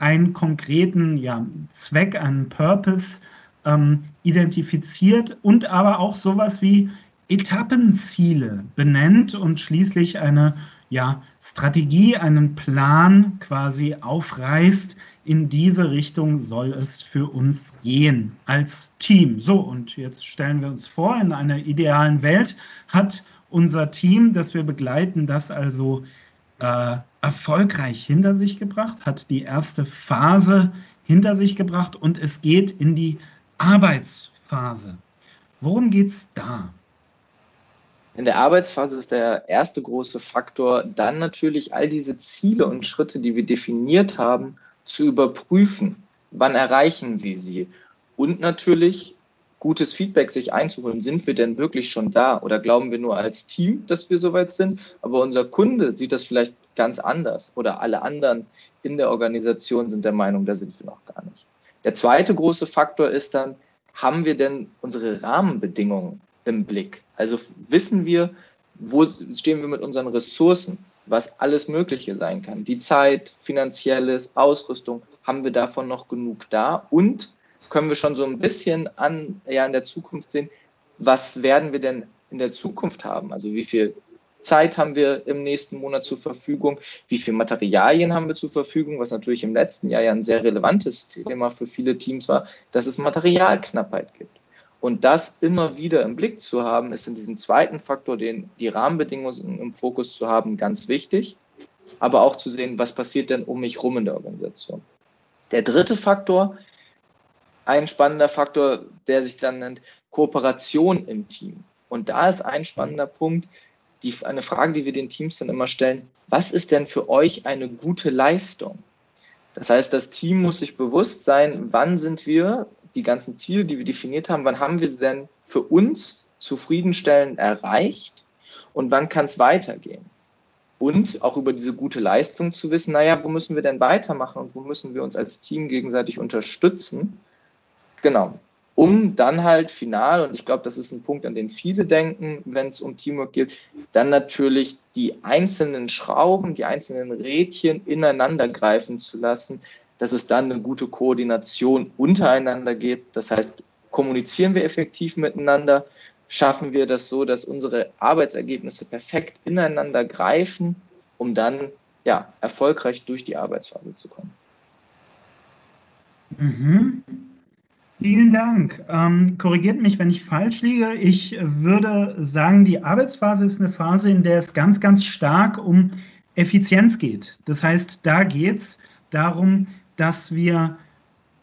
Speaker 3: einen konkreten ja, Zweck, einen Purpose ähm, identifiziert und aber auch sowas wie Etappenziele benennt und schließlich eine ja, Strategie, einen Plan quasi aufreißt. In diese Richtung soll es für uns gehen als Team. So, und jetzt stellen wir uns vor, in einer idealen Welt hat unser Team, das wir begleiten, das also äh, erfolgreich hinter sich gebracht, hat die erste Phase hinter sich gebracht und es geht in die Arbeitsphase. Worum geht es da?
Speaker 4: In der Arbeitsphase ist der erste große Faktor, dann natürlich all diese Ziele und Schritte, die wir definiert haben, zu überprüfen. Wann erreichen wir sie? Und natürlich gutes Feedback sich einzuholen. Sind wir denn wirklich schon da oder glauben wir nur als Team, dass wir soweit sind? Aber unser Kunde sieht das vielleicht ganz anders oder alle anderen in der Organisation sind der Meinung, da sind wir noch gar nicht. Der zweite große Faktor ist dann, haben wir denn unsere Rahmenbedingungen im Blick? Also wissen wir, wo stehen wir mit unseren Ressourcen, was alles Mögliche sein kann. Die Zeit, finanzielles, Ausrüstung, haben wir davon noch genug da? Und können wir schon so ein bisschen an, ja, in der Zukunft sehen, was werden wir denn in der Zukunft haben? Also wie viel Zeit haben wir im nächsten Monat zur Verfügung? Wie viel Materialien haben wir zur Verfügung? Was natürlich im letzten Jahr ja ein sehr relevantes Thema für viele Teams war, dass es Materialknappheit gibt. Und das immer wieder im Blick zu haben, ist in diesem zweiten Faktor, den die Rahmenbedingungen im Fokus zu haben, ganz wichtig. Aber auch zu sehen, was passiert denn um mich rum in der Organisation. Der dritte Faktor, ein spannender Faktor, der sich dann nennt Kooperation im Team. Und da ist ein spannender Punkt, die, eine Frage, die wir den Teams dann immer stellen, was ist denn für euch eine gute Leistung? Das heißt, das Team muss sich bewusst sein, wann sind wir, die ganzen Ziele, die wir definiert haben, wann haben wir sie denn für uns zufriedenstellend erreicht und wann kann es weitergehen? Und auch über diese gute Leistung zu wissen, naja, wo müssen wir denn weitermachen und wo müssen wir uns als Team gegenseitig unterstützen? Genau um dann halt final, und ich glaube, das ist ein Punkt, an den viele denken, wenn es um Teamwork geht, dann natürlich die einzelnen Schrauben, die einzelnen Rädchen ineinander greifen zu lassen, dass es dann eine gute Koordination untereinander gibt. Das heißt, kommunizieren wir effektiv miteinander, schaffen wir das so, dass unsere Arbeitsergebnisse perfekt ineinander greifen, um dann ja, erfolgreich durch die Arbeitsphase zu kommen.
Speaker 3: Mhm. Vielen Dank. Ähm, korrigiert mich, wenn ich falsch liege. Ich würde sagen, die Arbeitsphase ist eine Phase, in der es ganz, ganz stark um Effizienz geht. Das heißt, da geht es darum, dass wir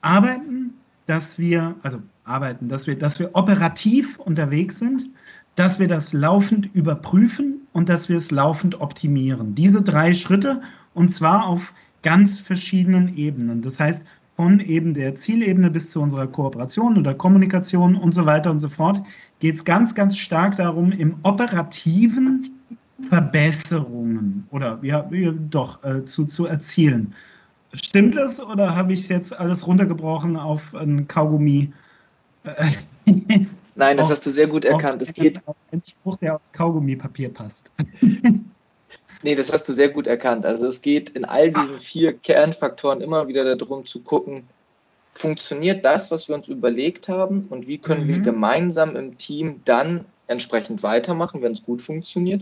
Speaker 3: arbeiten, dass wir, also arbeiten, dass wir, dass wir operativ unterwegs sind, dass wir das laufend überprüfen und dass wir es laufend optimieren. Diese drei Schritte und zwar auf ganz verschiedenen Ebenen. Das heißt, von eben der Zielebene bis zu unserer Kooperation oder Kommunikation und so weiter und so fort, geht es ganz, ganz stark darum, im operativen Verbesserungen oder ja, doch äh, zu, zu erzielen. Stimmt das oder habe ich es jetzt alles runtergebrochen auf ein Kaugummi?
Speaker 4: Nein, das auf, hast du sehr gut erkannt. Es geht.
Speaker 3: Ein Spruch, der aufs Kaugummipapier passt.
Speaker 4: Nee, das hast du sehr gut erkannt. Also es geht in all diesen vier Kernfaktoren immer wieder darum zu gucken, funktioniert das, was wir uns überlegt haben und wie können mhm. wir gemeinsam im Team dann entsprechend weitermachen, wenn es gut funktioniert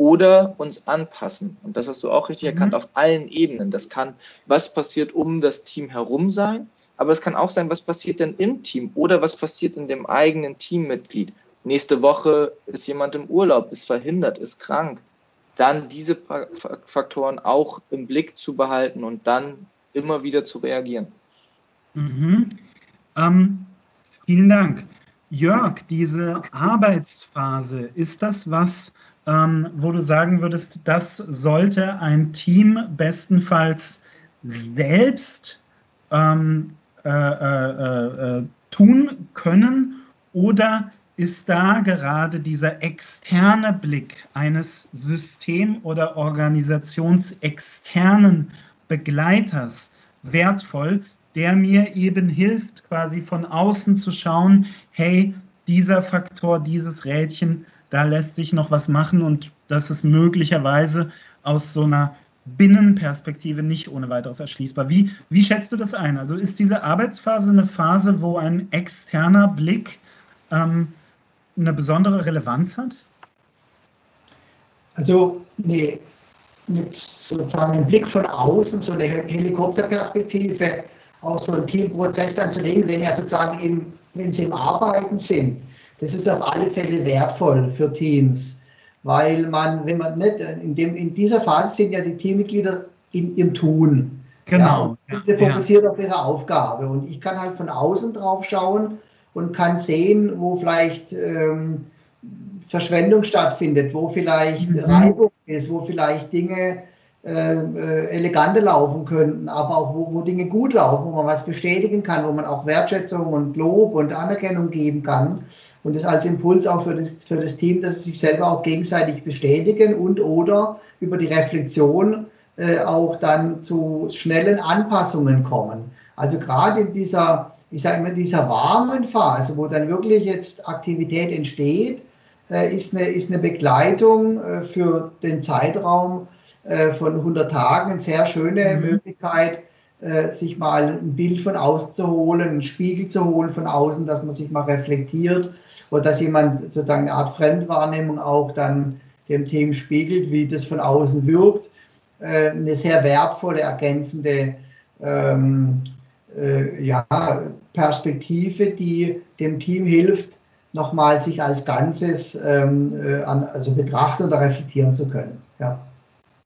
Speaker 4: oder uns anpassen. Und das hast du auch richtig mhm. erkannt auf allen Ebenen. Das kann, was passiert um das Team herum sein, aber es kann auch sein, was passiert denn im Team oder was passiert in dem eigenen Teammitglied. Nächste Woche ist jemand im Urlaub, ist verhindert, ist krank dann diese Faktoren auch im Blick zu behalten und dann immer wieder zu reagieren.
Speaker 3: Mhm. Ähm, vielen Dank. Jörg, diese Arbeitsphase, ist das was, ähm, wo du sagen würdest, das sollte ein Team bestenfalls selbst ähm, äh, äh, äh, tun können? Oder ist da gerade dieser externe Blick eines System- oder organisationsexternen Begleiters wertvoll, der mir eben hilft, quasi von außen zu schauen, hey, dieser Faktor, dieses Rädchen, da lässt sich noch was machen und das ist möglicherweise aus so einer Binnenperspektive nicht ohne weiteres erschließbar. Wie, wie schätzt du das ein? Also ist diese Arbeitsphase eine Phase, wo ein externer Blick ähm, eine besondere Relevanz hat?
Speaker 1: Also nee, mit sozusagen einem Blick von außen, so eine Helikopterperspektive, auch so einen Teamprozess dann zu legen, wenn ja sozusagen im, wenn sie im Arbeiten sind. Das ist auf alle Fälle wertvoll für Teams, weil man, wenn man nicht, in, dem, in dieser Phase sind ja die Teammitglieder im, im Tun.
Speaker 3: Genau.
Speaker 1: Ja, sie fokussiert ja. auf ihre Aufgabe und ich kann halt von außen drauf schauen und kann sehen, wo vielleicht ähm, Verschwendung stattfindet, wo vielleicht mhm. Reibung ist, wo vielleicht Dinge äh, äh, eleganter laufen könnten, aber auch wo, wo Dinge gut laufen, wo man was bestätigen kann, wo man auch Wertschätzung und Lob und Anerkennung geben kann. Und das als Impuls auch für das, für das Team, dass sie sich selber auch gegenseitig bestätigen und oder über die Reflexion äh, auch dann zu schnellen Anpassungen kommen. Also gerade in dieser ich sage immer, dieser warmen Phase, wo dann wirklich jetzt Aktivität entsteht, äh, ist, eine, ist eine Begleitung äh, für den Zeitraum äh, von 100 Tagen eine sehr schöne mhm. Möglichkeit, äh, sich mal ein Bild von außen zu holen, einen Spiegel zu holen von außen, dass man sich mal reflektiert oder dass jemand sozusagen eine Art Fremdwahrnehmung auch dann dem Team spiegelt, wie das von außen wirkt. Äh, eine sehr wertvolle, ergänzende ähm, äh, ja, Perspektive, die dem Team hilft, nochmal sich als Ganzes ähm, äh, an, also betrachten oder reflektieren zu können. Ja.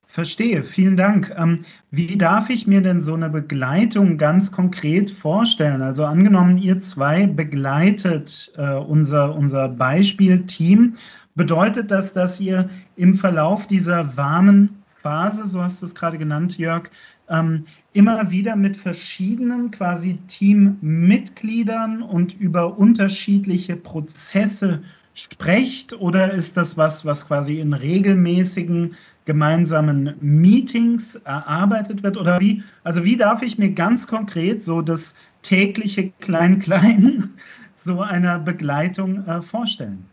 Speaker 3: Verstehe, vielen Dank. Ähm, wie darf ich mir denn so eine Begleitung ganz konkret vorstellen? Also angenommen, ihr zwei begleitet äh, unser, unser Beispielteam. Bedeutet das, dass ihr im Verlauf dieser warmen Phase, so hast du es gerade genannt, Jörg, ähm, immer wieder mit verschiedenen quasi Teammitgliedern und über unterschiedliche Prozesse sprecht? Oder ist das was, was quasi in regelmäßigen gemeinsamen Meetings erarbeitet wird? Oder wie, also wie darf ich mir ganz konkret so das tägliche Klein-Klein so einer Begleitung äh, vorstellen?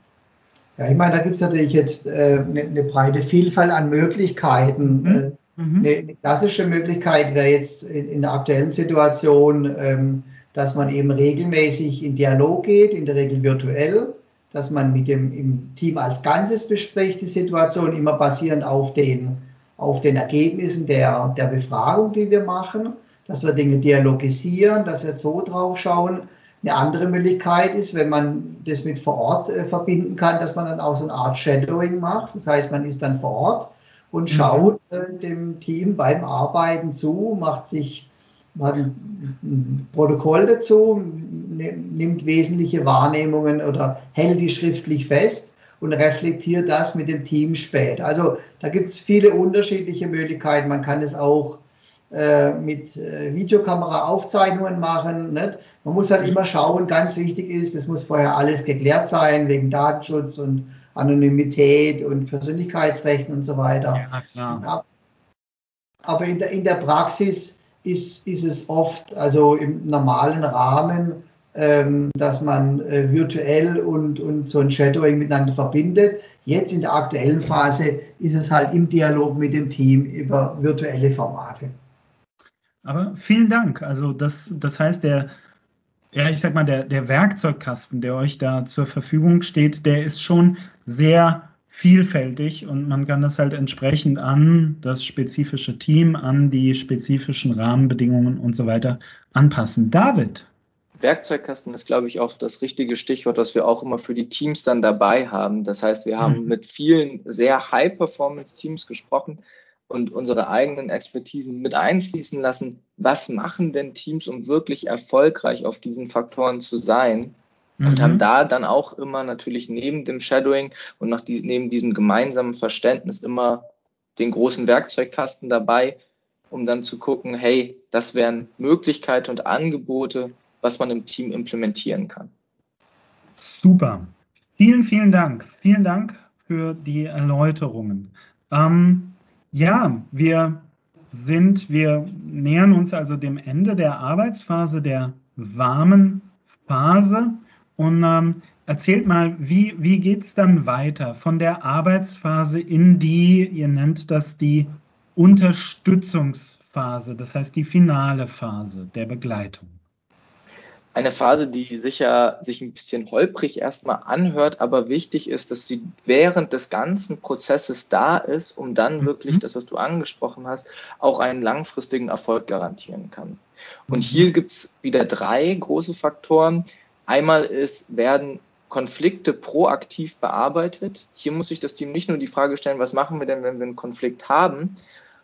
Speaker 1: Ja, ich meine, da gibt es natürlich jetzt äh, eine, eine, breite Vielfalt an Möglichkeiten. Mhm. Äh, mhm. Eine, eine, klassische Möglichkeit wäre jetzt in, in, der aktuellen Situation, ähm, dass man eben regelmäßig in Dialog geht, in der Regel virtuell dass man mit dem im Team als Ganzes bespricht, die Situation immer basierend auf den, auf den Ergebnissen der, der Befragung, die wir machen, dass wir Dinge dialogisieren, dass wir so drauf schauen. Eine andere Möglichkeit ist, wenn man das mit vor Ort äh, verbinden kann, dass man dann auch so eine Art Shadowing macht. Das heißt, man ist dann vor Ort und mhm. schaut äh, dem Team beim Arbeiten zu, macht sich hat ein Protokoll dazu, nimmt wesentliche Wahrnehmungen oder hält die schriftlich fest und reflektiert das mit dem Team später. Also da gibt es viele unterschiedliche Möglichkeiten. Man kann es auch äh, mit äh, Videokamera-Aufzeichnungen machen. Nicht? Man muss halt immer schauen, ganz wichtig ist, es muss vorher alles geklärt sein, wegen Datenschutz und Anonymität und Persönlichkeitsrechten und so weiter. Ja, klar. Aber in der, in der Praxis ist, ist es oft, also im normalen Rahmen, ähm, dass man äh, virtuell und, und so ein Shadowing miteinander verbindet. Jetzt in der aktuellen Phase ist es halt im Dialog mit dem Team über virtuelle Formate.
Speaker 3: Aber vielen Dank. Also das, das heißt, der, ja, ich sag mal, der, der Werkzeugkasten, der euch da zur Verfügung steht, der ist schon sehr vielfältig und man kann das halt entsprechend an das spezifische Team, an die spezifischen Rahmenbedingungen und so weiter anpassen. David.
Speaker 4: Werkzeugkasten ist, glaube ich, auch das richtige Stichwort, was wir auch immer für die Teams dann dabei haben. Das heißt, wir haben mhm. mit vielen sehr High-Performance-Teams gesprochen und unsere eigenen Expertisen mit einfließen lassen. Was machen denn Teams, um wirklich erfolgreich auf diesen Faktoren zu sein? Und mhm. haben da dann auch immer natürlich neben dem Shadowing und nach die, neben diesem gemeinsamen Verständnis immer den großen Werkzeugkasten dabei, um dann zu gucken, hey, das wären Möglichkeiten und Angebote, was man im Team implementieren kann.
Speaker 3: Super. Vielen, vielen Dank. Vielen Dank für die Erläuterungen. Ähm, ja, wir sind, wir nähern uns also dem Ende der Arbeitsphase der warmen Phase. Und ähm, erzählt mal, wie, wie geht es dann weiter von der Arbeitsphase in die, ihr nennt das die Unterstützungsphase, das heißt die finale Phase der Begleitung?
Speaker 4: Eine Phase, die sicher sich ein bisschen holprig erstmal anhört, aber wichtig ist, dass sie während des ganzen Prozesses da ist, um dann mhm. wirklich das, was du angesprochen hast, auch einen langfristigen Erfolg garantieren kann. Und mhm. hier gibt es wieder drei große Faktoren, Einmal ist, werden Konflikte proaktiv bearbeitet. Hier muss sich das Team nicht nur die Frage stellen, was machen wir denn, wenn wir einen Konflikt haben,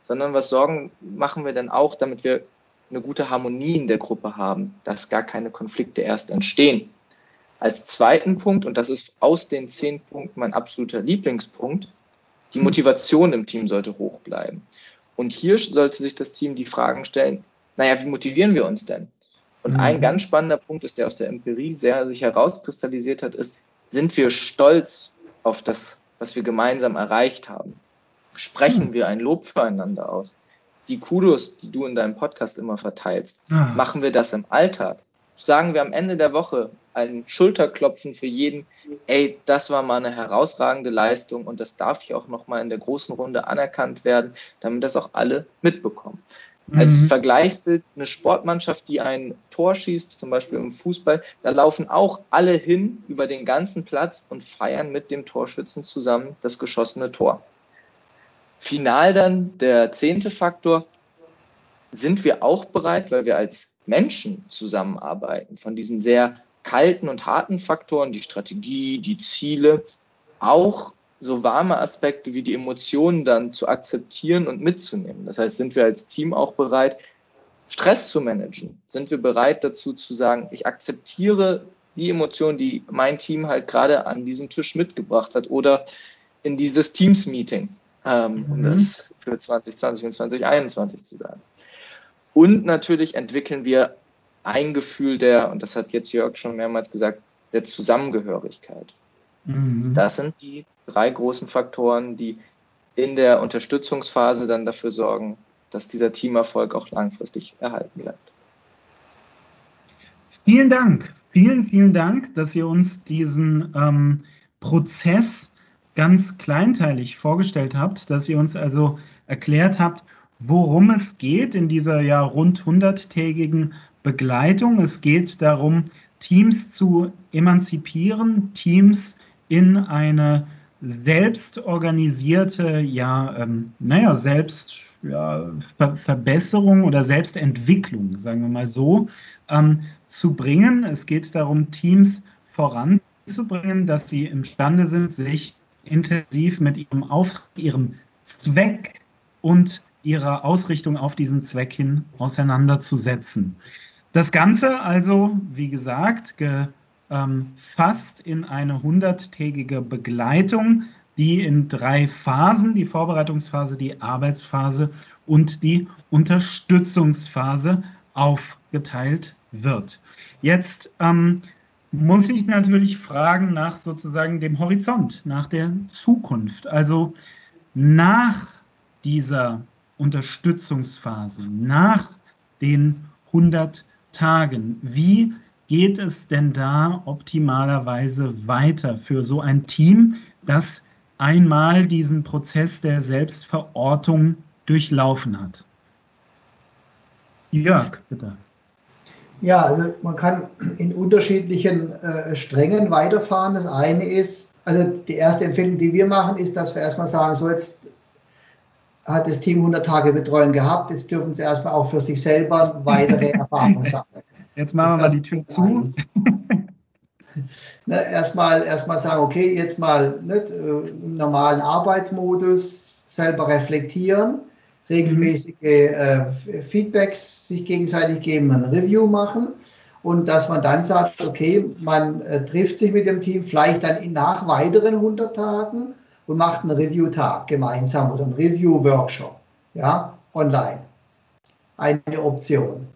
Speaker 4: sondern was Sorgen machen wir denn auch, damit wir eine gute Harmonie in der Gruppe haben, dass gar keine Konflikte erst entstehen. Als zweiten Punkt, und das ist aus den zehn Punkten mein absoluter Lieblingspunkt, die Motivation im Team sollte hoch bleiben. Und hier sollte sich das Team die Fragen stellen, naja, wie motivieren wir uns denn? Und mhm. ein ganz spannender Punkt ist, der aus der Empirie sehr sich herauskristallisiert hat, ist, sind wir stolz auf das, was wir gemeinsam erreicht haben? Sprechen mhm. wir ein Lob füreinander aus? Die Kudos, die du in deinem Podcast immer verteilst, ah. machen wir das im Alltag? Sagen wir am Ende der Woche ein Schulterklopfen für jeden, ey, das war mal eine herausragende Leistung und das darf hier auch nochmal in der großen Runde anerkannt werden, damit das auch alle mitbekommen. Mhm. Als Vergleichsbild eine Sportmannschaft, die ein Tor schießt, zum Beispiel im Fußball, da laufen auch alle hin über den ganzen Platz und feiern mit dem Torschützen zusammen das geschossene Tor. Final dann der zehnte Faktor, sind wir auch bereit, weil wir als Menschen zusammenarbeiten, von diesen sehr kalten und harten Faktoren, die Strategie, die Ziele, auch so warme Aspekte wie die Emotionen dann zu akzeptieren und mitzunehmen. Das heißt, sind wir als Team auch bereit, Stress zu managen? Sind wir bereit dazu zu sagen, ich akzeptiere die Emotionen, die mein Team halt gerade an diesen Tisch mitgebracht hat oder in dieses Teams-Meeting, ähm, um mhm. das für 2020 und 2021 zu sagen. Und natürlich entwickeln wir ein Gefühl der, und das hat jetzt Jörg schon mehrmals gesagt, der Zusammengehörigkeit. Mhm. Das sind die drei großen Faktoren, die in der Unterstützungsphase dann dafür sorgen, dass dieser Teamerfolg auch langfristig erhalten bleibt.
Speaker 3: Vielen Dank, vielen, vielen Dank, dass ihr uns diesen ähm, Prozess ganz kleinteilig vorgestellt habt, dass ihr uns also erklärt habt, worum es geht in dieser ja rund 100-tägigen Begleitung. Es geht darum, Teams zu emanzipieren, Teams in eine selbstorganisierte, ja, ähm, naja, Selbst, ja, Ver Verbesserung oder Selbstentwicklung, sagen wir mal so, ähm, zu bringen. Es geht darum, Teams voranzubringen, dass sie imstande sind, sich intensiv mit ihrem Auf ihrem Zweck und ihrer Ausrichtung auf diesen Zweck hin auseinanderzusetzen. Das Ganze also, wie gesagt, ge ähm, fast in eine hunderttägige Begleitung, die in drei Phasen, die Vorbereitungsphase, die Arbeitsphase und die Unterstützungsphase aufgeteilt wird. Jetzt ähm, muss ich natürlich fragen nach sozusagen dem Horizont, nach der Zukunft. Also nach dieser Unterstützungsphase, nach den 100 Tagen, wie geht es denn da optimalerweise weiter für so ein Team, das einmal diesen Prozess der Selbstverortung durchlaufen hat?
Speaker 1: Jörg, bitte. Ja, also man kann in unterschiedlichen äh, Strängen weiterfahren. Das eine ist, also die erste Empfehlung, die wir machen, ist, dass wir erstmal sagen, so jetzt hat das Team 100 Tage Betreuung gehabt, jetzt dürfen sie erstmal auch für sich selber weitere Erfahrungen sammeln.
Speaker 3: Jetzt machen wir mal die Tür zu.
Speaker 1: ne, erstmal, erstmal sagen, okay, jetzt mal äh, im normalen Arbeitsmodus selber reflektieren, regelmäßige äh, Feedbacks sich gegenseitig geben, ein Review machen und dass man dann sagt, okay, man äh, trifft sich mit dem Team vielleicht dann nach weiteren 100 Tagen und macht einen Review-Tag gemeinsam oder einen Review-Workshop, ja, online. Eine Option.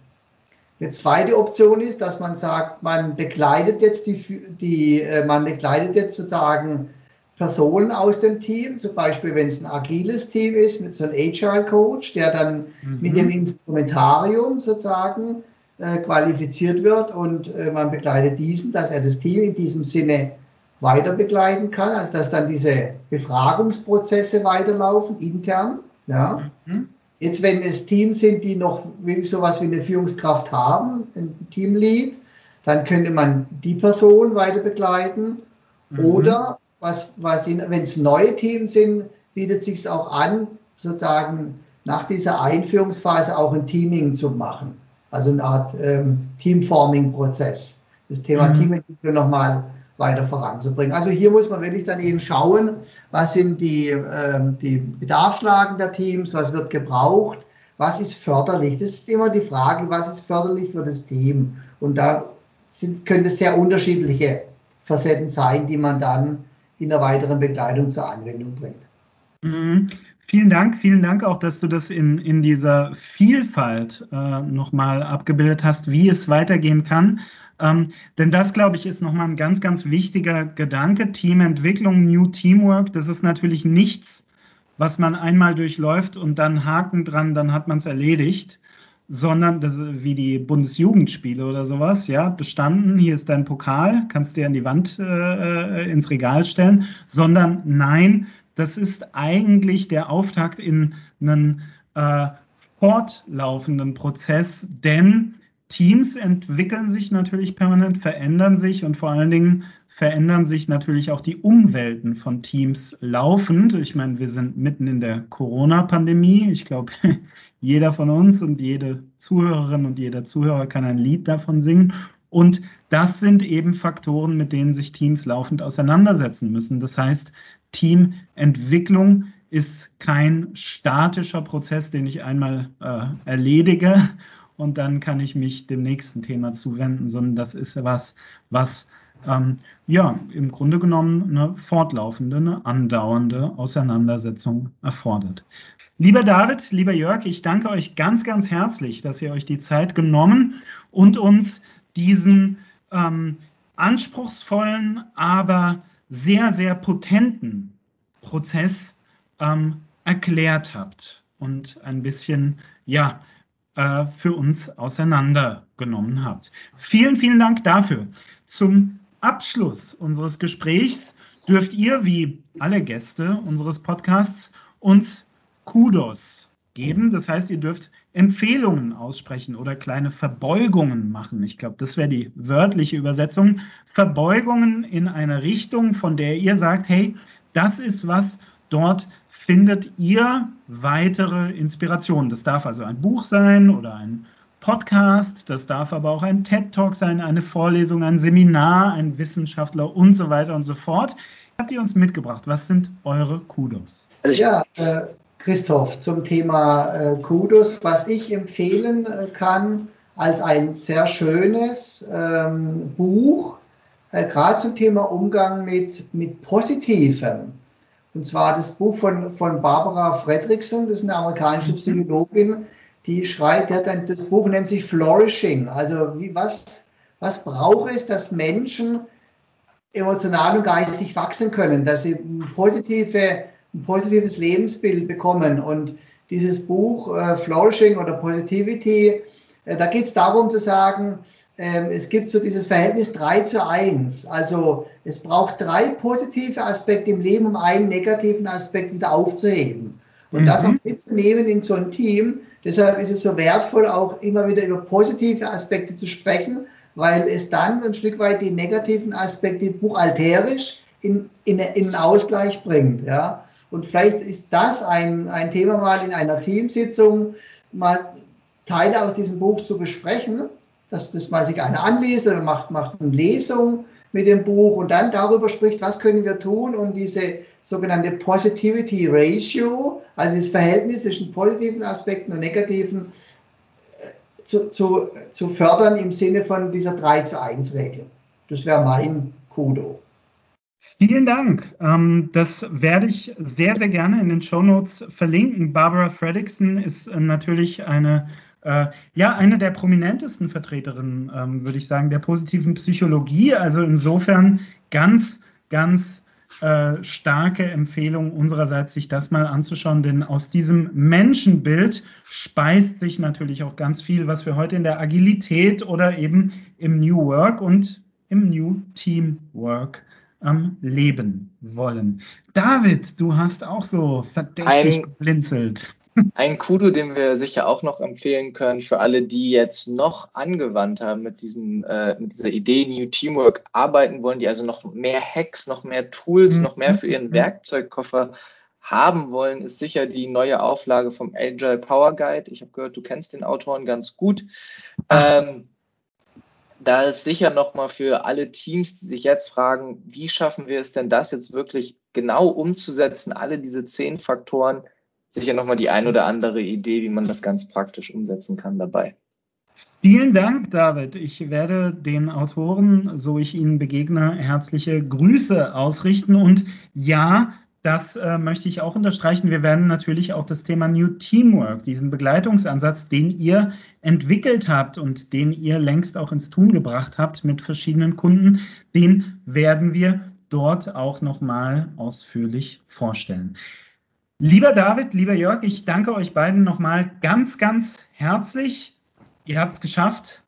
Speaker 1: Eine zweite Option ist, dass man sagt, man begleitet jetzt die, die äh, man begleitet jetzt sozusagen Personen aus dem Team, zum Beispiel wenn es ein agiles Team ist, mit so einem Agile Coach, der dann mhm. mit dem Instrumentarium sozusagen äh, qualifiziert wird und äh, man begleitet diesen, dass er das Team in diesem Sinne weiter begleiten kann, also dass dann diese Befragungsprozesse weiterlaufen intern. Ja. Mhm. Jetzt, wenn es Teams sind, die noch sowas wie eine Führungskraft haben, ein Teamlead, dann könnte man die Person weiter begleiten. Mhm. Oder was, was wenn es neue Teams sind, bietet es sich auch an, sozusagen nach dieser Einführungsphase auch ein Teaming zu machen. Also eine Art ähm, Teamforming-Prozess. Das Thema mhm. Teamentwicklung nochmal weiter voranzubringen. Also hier muss man wirklich dann eben schauen, was sind die, äh, die Bedarfslagen der Teams, was wird gebraucht, was ist förderlich. Das ist immer die Frage, was ist förderlich für das Team. Und da sind, können es sehr unterschiedliche Facetten sein, die man dann in der weiteren Begleitung zur Anwendung bringt.
Speaker 3: Mhm. Vielen Dank, vielen Dank auch, dass du das in, in dieser Vielfalt äh, nochmal abgebildet hast, wie es weitergehen kann. Ähm, denn das, glaube ich, ist nochmal ein ganz, ganz wichtiger Gedanke. Teamentwicklung, New Teamwork, das ist natürlich nichts, was man einmal durchläuft und dann Haken dran, dann hat man es erledigt, sondern das wie die Bundesjugendspiele oder sowas, ja, bestanden, hier ist dein Pokal, kannst du dir an die Wand äh, äh, ins Regal stellen, sondern nein, das ist eigentlich der Auftakt in einen äh, fortlaufenden Prozess, denn Teams entwickeln sich natürlich permanent, verändern sich und vor allen Dingen verändern sich natürlich auch die Umwelten von Teams laufend. Ich meine, wir sind mitten in der Corona-Pandemie. Ich glaube, jeder von uns und jede Zuhörerin und jeder Zuhörer kann ein Lied davon singen. Und das sind eben Faktoren, mit denen sich Teams laufend auseinandersetzen müssen. Das heißt, Teamentwicklung ist kein statischer Prozess, den ich einmal äh, erledige und dann kann ich mich dem nächsten Thema zuwenden, sondern das ist was, was ähm, ja im Grunde genommen eine fortlaufende, eine andauernde Auseinandersetzung erfordert. Lieber David, lieber Jörg, ich danke euch ganz, ganz herzlich, dass ihr euch die Zeit genommen und uns diesen ähm, anspruchsvollen, aber sehr, sehr potenten Prozess ähm, erklärt habt und ein bisschen, ja, äh, für uns auseinandergenommen habt. Vielen, vielen Dank dafür. Zum Abschluss unseres Gesprächs dürft ihr, wie alle Gäste unseres Podcasts, uns Kudos geben. Das heißt, ihr dürft Empfehlungen aussprechen oder kleine Verbeugungen machen. Ich glaube, das wäre die wörtliche Übersetzung. Verbeugungen in eine Richtung, von der ihr sagt, hey, das ist was, dort findet ihr weitere Inspirationen. Das darf also ein Buch sein oder ein Podcast, das darf aber auch ein TED-Talk sein, eine Vorlesung, ein Seminar, ein Wissenschaftler und so weiter und so fort. Habt ihr uns mitgebracht? Was sind eure Kudos?
Speaker 1: Also ja, äh, Christoph, zum Thema äh, Kudos, was ich empfehlen äh, kann als ein sehr schönes ähm, Buch, äh, gerade zum Thema Umgang mit, mit Positivem. Und zwar das Buch von, von Barbara Fredrickson, das ist eine amerikanische mhm. Psychologin, die schreibt, die hat ein, das Buch nennt sich Flourishing. Also wie, was, was braucht es, dass Menschen emotional und geistig wachsen können, dass sie positive ein positives Lebensbild bekommen. Und dieses Buch äh, Flourishing oder Positivity, äh, da geht es darum zu sagen, es gibt so dieses Verhältnis 3 zu 1. Also es braucht drei positive Aspekte im Leben, um einen negativen Aspekt wieder aufzuheben. Und mhm. das auch mitzunehmen in so ein Team. Deshalb ist es so wertvoll, auch immer wieder über positive Aspekte zu sprechen, weil es dann ein Stück weit die negativen Aspekte buchhalterisch in, in, in Ausgleich bringt. Ja? Und vielleicht ist das ein, ein Thema mal in einer Teamsitzung, mal Teile aus diesem Buch zu besprechen, dass das mal sich einer anliest oder macht, macht eine Lesung mit dem Buch und dann darüber spricht, was können wir tun, um diese sogenannte Positivity Ratio, also das Verhältnis zwischen positiven Aspekten und negativen, äh, zu, zu, zu fördern im Sinne von dieser 3 zu 1 Regel. Das wäre mein Kudo.
Speaker 3: Vielen Dank. Ähm, das werde ich sehr, sehr gerne in den Show Notes verlinken. Barbara Fredrickson ist äh, natürlich eine, äh, ja, eine der prominentesten Vertreterinnen, ähm, würde ich sagen, der positiven Psychologie. Also insofern ganz, ganz äh, starke Empfehlung unsererseits, sich das mal anzuschauen, denn aus diesem Menschenbild speist sich natürlich auch ganz viel, was wir heute in der Agilität oder eben im New Work und im New Teamwork am Leben wollen. David, du hast auch so verdächtig geblinzelt.
Speaker 5: Ein Kudo, den wir sicher auch noch empfehlen können für alle, die jetzt noch angewandter mit, diesem, äh, mit dieser Idee New Teamwork arbeiten wollen, die also noch mehr Hacks, noch mehr Tools, mhm. noch mehr für ihren mhm. Werkzeugkoffer haben wollen, ist sicher die neue Auflage vom Agile Power Guide. Ich habe gehört, du kennst den Autoren ganz gut. Ähm, da ist sicher nochmal für alle Teams, die sich jetzt fragen, wie schaffen wir es denn, das jetzt wirklich genau umzusetzen, alle diese zehn Faktoren, sicher nochmal die ein oder andere Idee, wie man das ganz praktisch umsetzen kann dabei.
Speaker 3: Vielen Dank, David. Ich werde den Autoren, so ich ihnen begegne, herzliche Grüße ausrichten. Und ja, das äh, möchte ich auch unterstreichen. Wir werden natürlich auch das Thema New Teamwork, diesen Begleitungsansatz, den ihr entwickelt habt und den ihr längst auch ins Tun gebracht habt mit verschiedenen Kunden, den werden wir dort auch nochmal ausführlich vorstellen. Lieber David, lieber Jörg, ich danke euch beiden nochmal ganz, ganz herzlich. Ihr habt es geschafft.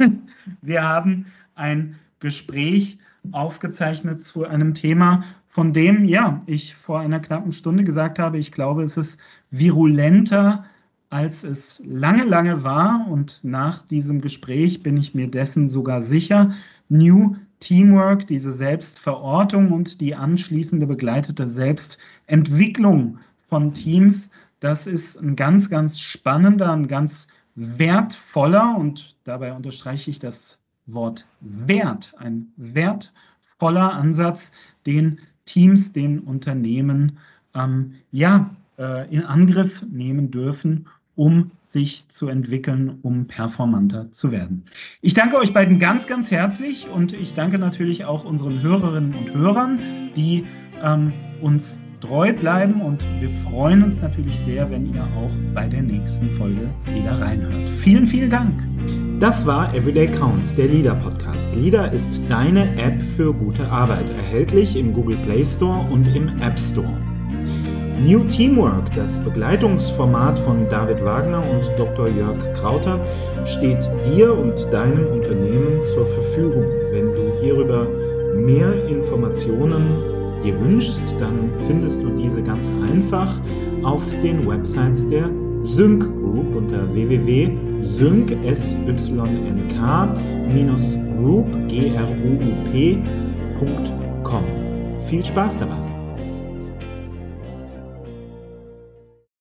Speaker 3: Wir haben ein Gespräch aufgezeichnet zu einem Thema, von dem, ja, ich vor einer knappen Stunde gesagt habe, ich glaube, es ist virulenter als es lange, lange war. Und nach diesem Gespräch bin ich mir dessen sogar sicher. New Teamwork, diese Selbstverortung und die anschließende begleitete Selbstentwicklung von Teams, das ist ein ganz, ganz spannender, ein ganz wertvoller und dabei unterstreiche ich das Wort Wert, ein wertvoller Ansatz, den Teams, den Unternehmen ähm, ja, äh, in Angriff nehmen dürfen, um sich zu entwickeln, um performanter zu werden. Ich danke euch beiden ganz, ganz herzlich und ich danke natürlich auch unseren Hörerinnen und Hörern, die ähm, uns treu bleiben und wir freuen uns natürlich sehr, wenn ihr auch bei der nächsten Folge wieder reinhört. Vielen, vielen Dank.
Speaker 2: Das war Everyday Counts, der Leader Podcast. Leader ist deine App für gute Arbeit, erhältlich im Google Play Store und im App Store. New Teamwork, das Begleitungsformat von David Wagner und Dr. Jörg Krauter, steht dir und deinem Unternehmen zur Verfügung. Wenn du hierüber mehr Informationen dir wünschst, dann findest du diese ganz einfach auf den Websites der Sync Group unter www.sync-group.com. Viel Spaß dabei!